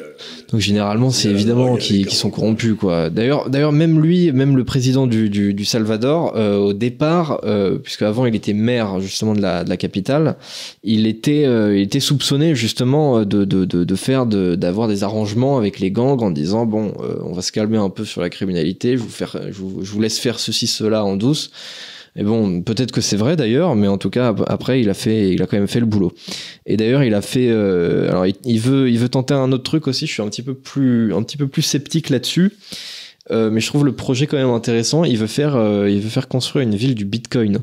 donc généralement c'est évidemment qui, qui sont corrompus quoi. D'ailleurs d'ailleurs même lui même le président du, du, du Salvador euh, au départ euh, puisque avant il était maire justement de la, de la capitale il était il était soupçonné justement de, de, de, de faire d'avoir des arrangements avec les gangs en disant bon on va se calmer un peu sur la criminalité je vous faire je vous, je vous laisse faire ceci cela en douce. Et bon, peut-être que c'est vrai d'ailleurs, mais en tout cas après il a fait, il a quand même fait le boulot. Et d'ailleurs il a fait, euh, alors il, veut, il veut tenter un autre truc aussi. Je suis un petit peu plus, un petit peu plus sceptique là-dessus, euh, mais je trouve le projet quand même intéressant. Il veut faire, euh, il veut faire construire une ville du Bitcoin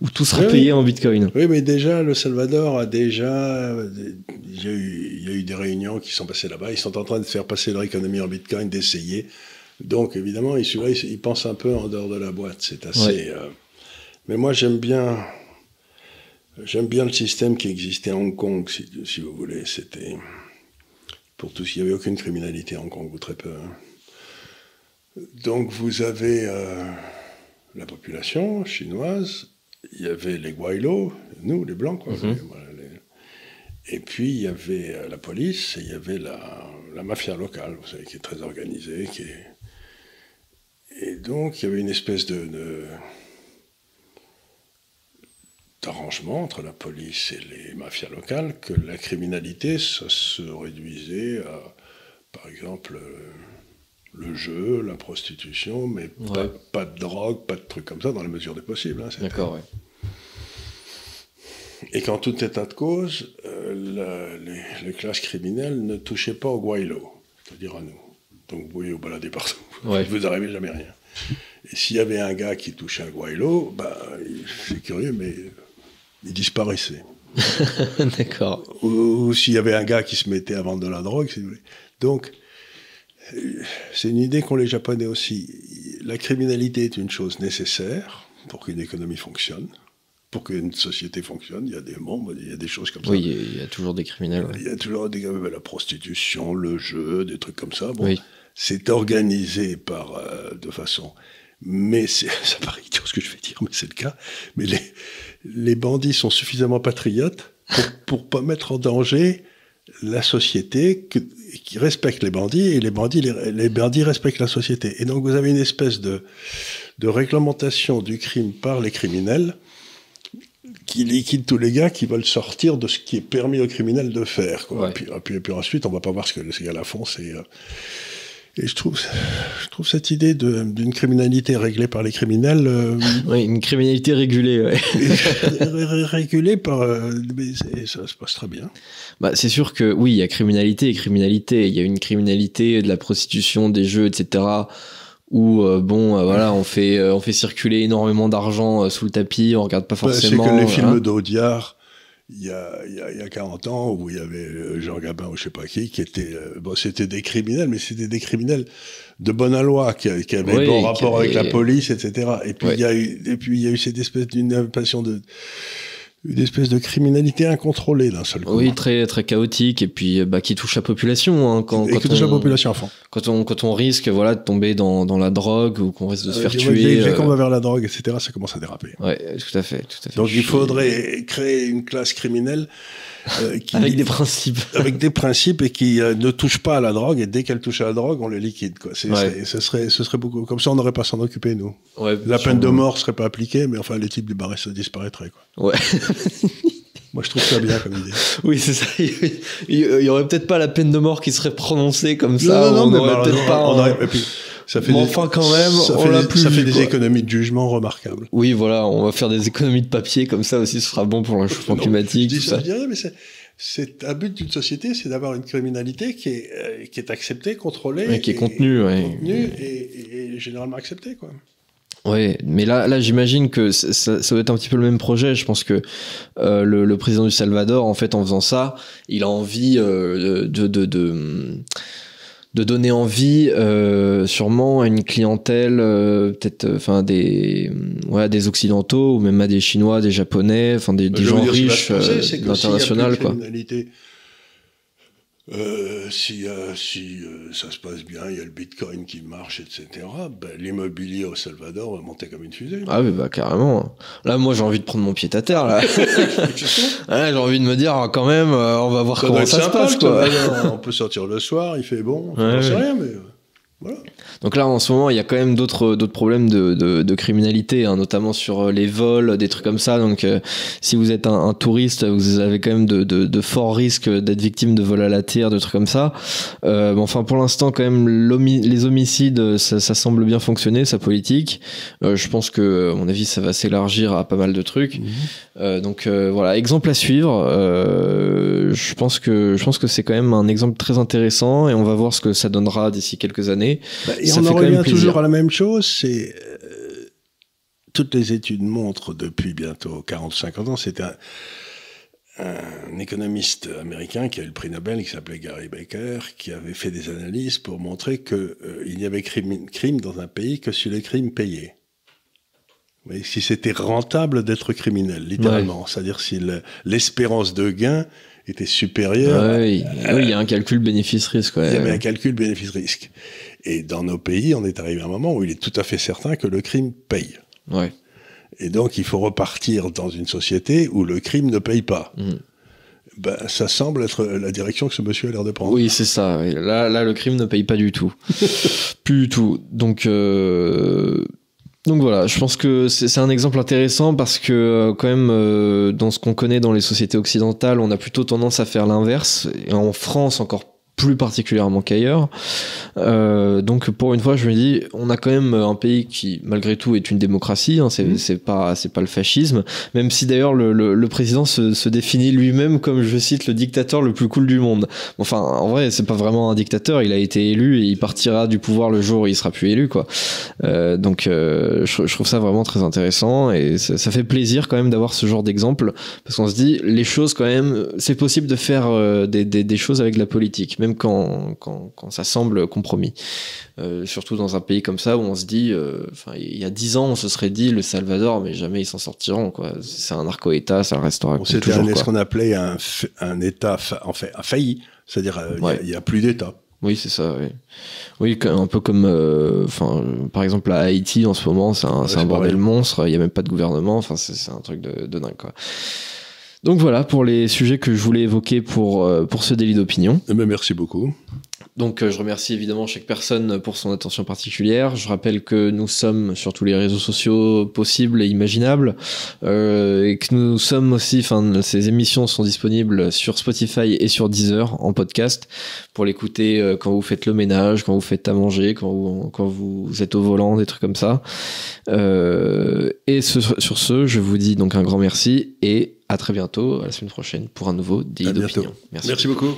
où tout sera Oui, payé oui. en Bitcoin. Oui, mais déjà, le Salvador a déjà. Il y a eu, il y a eu des réunions qui sont passées là-bas. Ils sont en train de faire passer leur économie en bitcoin, d'essayer. Donc, évidemment, celui-là, ils pensent un peu en dehors de la boîte. C'est assez. Ouais. euh, Mais moi, j'aime bien. J'aime bien le système qui existait à Hong Kong, si, si vous voulez. C'était. Pour tous, il n'y avait aucune criminalité à Hong Kong, ou très peu. hein. Donc, vous avez euh, la population chinoise, il y avait les Guaylos, nous, les Blancs, quoi. Mhm. Voilà, les- Et puis, il y avait euh, la police et il y avait la, la mafia locale, vous savez, qui est très organisée. Qui est... Et donc, il y avait une espèce de, de- d'arrangement entre la police et les mafias locales que la criminalité, ça se réduisait à, par exemple, euh, le jeu, la prostitution, mais pas, Ouais. pas de drogue, pas de trucs comme ça, dans la mesure du possible. hein, D'accord, ouais. et qu'en tout état de cause, euh, la- les, les classes criminelles ne touchaient pas au guaylo, c'est-à-dire à nous. Donc vous pouvez vous balader partout, Ouais. vous n'arrivez jamais rien. Et s'il y avait un gars qui touchait un guaylo, bah, c'est curieux, mais il disparaissait. D'accord. Ou, ou s'il y avait un gars qui se mettait à vendre de la drogue, si vous voulez. Donc, c'est une idée qu'ont les Japonais aussi. La criminalité est une chose nécessaire pour qu'une économie fonctionne, pour qu'une société fonctionne. Il y a des membres, il y a des choses comme ça. Oui, il y a toujours des criminels. ouais. Il y a toujours des, la prostitution, le jeu, des trucs comme ça. Bon, Oui. C'est organisé par euh, de façon. Mais c'est, ça paraît idiot ce que je vais dire, mais c'est le cas. Mais les, les bandits sont suffisamment patriotes pour, pour pas mettre en danger la société que- qui respecte les bandits et les bandits, les, les bandits respectent la société. Et donc vous avez une espèce de, de réglementation du crime par les criminels qui liquide tous les gars qui veulent sortir de ce qui est permis aux criminels de faire. Quoi. Ouais. Et, puis, et puis- et puis ensuite, on va pas voir ce que ces gars-là font. C'est, euh, Et je trouve, je trouve cette idée d'une criminalité réglée par les criminels euh, Oui, une criminalité régulée. ouais. ré- régulée par. euh, mais c'est- ça se passe très bien. Bah, c'est sûr que oui, il y a criminalité et criminalité. Il y a une criminalité de la prostitution, des jeux, etc. Où euh, bon, euh, voilà, on fait on fait circuler énormément d'argent sous le tapis, on regarde pas Bah, c'est forcément. que les euh, films hein. d'Audiard, il y a, il y, a, il y a 40 ans, où il y avait euh, Jean Gabin ou je sais pas qui, qui était. euh, bon, c'était des criminels, mais c'était des criminels de bonne loi, qui, qui avaient Oui, bon rapport avec la police, etc. Et puis Ouais. il y a eu, et puis il y a eu cette espèce d'une passion de. Une espèce de criminalité incontrôlée d'un seul coup. Oui, très très chaotique et puis bah, qui touche la population. Hein, quand, et quand touche on, la population fond. Quand on quand on risque voilà de tomber dans, dans la drogue ou qu'on risque de se Euh, faire tuer. Dès, dès qu'on va vers la drogue, etc., ça commence à déraper. Ouais, tout à fait, tout à fait. Donc il faudrait créer une classe criminelle euh, qui, avec des principes. avec des principes et qui euh, ne touche pas à la drogue et dès qu'elle touche à la drogue, on les liquide. Quoi. C'est, Ouais. ce, serait, ce serait beaucoup. Comme ça, on n'aurait pas à s'en occuper, nous. Ouais, La peine de mort serait pas appliquée, mais enfin, les types du barré, ça disparaîtrait. Quoi. Ouais. Moi, je trouve ça bien comme idée. Oui, c'est ça. Il y aurait peut-être pas la peine de mort qui serait prononcée comme ça. on mais aurait bah, peut-être on- pas. on un- aurait- et puis, ça fait Mais des, enfin, quand même, ça on fait, des, plus ça vu, fait des quoi. économies de jugement remarquables. Oui, voilà, on va faire des économies de papier comme ça aussi, ce sera bon pour le réchauffement Non, climatique. Je dis ça. je dirais, mais c'est, c'est un but d'une société, c'est d'avoir une criminalité qui est, euh, qui est acceptée, contrôlée, Ouais, qui est contenue, ouais. contenue et, et- et généralement acceptée, quoi. Ouais, mais là, là j'imagine que ça, ça, doit être un petit peu le même projet. Je pense que euh, le, le, président du Salvador, en fait, en faisant ça, il a envie euh, de, de, de, de, donner envie, euh, sûrement, à une clientèle, euh, peut-être, enfin, des, ouais, des Occidentaux, ou même à des Chinois, des Japonais, enfin, des, des gens riches, international, quoi. Euh, si, euh, si euh, ça se passe bien, il y a le bitcoin qui marche, etc., ben, l'immobilier au Salvador va monter comme une fusée. Ah oui, bah carrément. Là, moi, j'ai envie de prendre mon pied à terre. Là. j'ai envie de me dire, ah, quand même, on va voir comment ça se passe. Quoi. on peut sortir le soir, il fait bon, on ouais, sait rien, mais... Donc là, en ce moment, il y a quand même d'autres d'autres problèmes de, de, de criminalité, hein, notamment sur euh, les vols, des trucs comme ça. Donc, euh, si vous êtes un, un, touriste, vous avez quand même de, de, de forts risques d'être victime de vols à la tire, de trucs comme ça. Euh, enfin, pour l'instant, quand même, les homicides, ça, ça, semble bien fonctionner, sa politique. Euh, je pense que, à mon avis, ça va s'élargir à pas mal de trucs. Mhm. Euh, donc voilà, exemple à suivre. je pense que je pense que c'est quand même un exemple très intéressant et on va voir ce que ça donnera d'ici quelques années. Bah, et on en revient toujours à la même chose, c'est euh, toutes les études montrent depuis bientôt 40-50 ans, c'est un, un, économiste américain qui a eu le prix Nobel, qui s'appelait Gary Baker, qui avait fait des analyses pour montrer qu'il euh, n'y avait crime, crime dans un pays que si les crimes payaient. Mais si c'était rentable d'être criminel, littéralement, c'est-à-dire si l'espérance de gain était supérieure. oui, il y a un calcul bénéfice-risque. Il y avait un calcul bénéfice-risque. Et dans nos pays, on est arrivé à un moment où il est tout à fait certain que le crime paye. Ouais. Et donc, il faut repartir dans une société où le crime ne paye pas. Mm. Ben, ça semble être la direction que ce monsieur a l'air de prendre. Oui, c'est ça. Là, là, le crime ne paye pas du tout. Plus du tout. Donc, euh... donc voilà, je pense que c'est un exemple intéressant parce que euh, quand même, euh, dans ce qu'on connaît dans les sociétés occidentales, on a plutôt tendance à faire l'inverse. Et en France, encore plus particulièrement qu'ailleurs. Euh, donc pour une fois, je me dis, on a quand même un pays qui, malgré tout, est une démocratie. Hein, c'est mmh. pas c'est pas le fascisme. Même si d'ailleurs le, le, le, président se, se définit lui-même comme, je cite, le dictateur le plus cool du monde. Enfin, en vrai, c'est pas vraiment un dictateur. Il a été élu et il partira du pouvoir le jour où il sera plus élu, quoi. Euh, donc euh, je, je, trouve ça vraiment très intéressant et ça, ça fait plaisir quand même d'avoir ce genre d'exemple parce qu'on se dit, les choses quand même, c'est possible de faire des, des, des choses avec la politique même quand, quand, quand ça semble compromis. Euh, surtout dans un pays comme ça où on se dit, euh, enfin, il y a dix ans, on se serait dit le Salvador, mais jamais ils s'en sortiront. Quoi. C'est un narco-État, ça restera. C'était ce qu'on appelait un, un État en fait, failli, c'est-à-dire euh, il n'y a, plus d'État. Oui, c'est ça. Oui, oui un peu comme, enfin, par exemple à Haïti en ce moment, c'est un, un bordel monstre. Il n'y a même pas de gouvernement. Enfin, c'est un truc de, de dingue, quoi. Donc voilà pour les sujets que je voulais évoquer pour, euh, pour ce délit d'opinion. Eh ben, merci beaucoup. Donc euh, je remercie évidemment chaque personne pour son attention particulière. Je rappelle que nous sommes sur tous les réseaux sociaux possibles et imaginables euh, et que nous sommes aussi, enfin ces émissions sont disponibles sur Spotify et sur Deezer en podcast pour l'écouter euh, quand vous faites le ménage, quand vous faites à manger, quand vous, quand vous êtes au volant, des trucs comme ça. Euh, et ce, sur ce, je vous dis donc un grand merci et à très bientôt, à la semaine prochaine pour un nouveau délit d'opinion. Merci. merci beaucoup.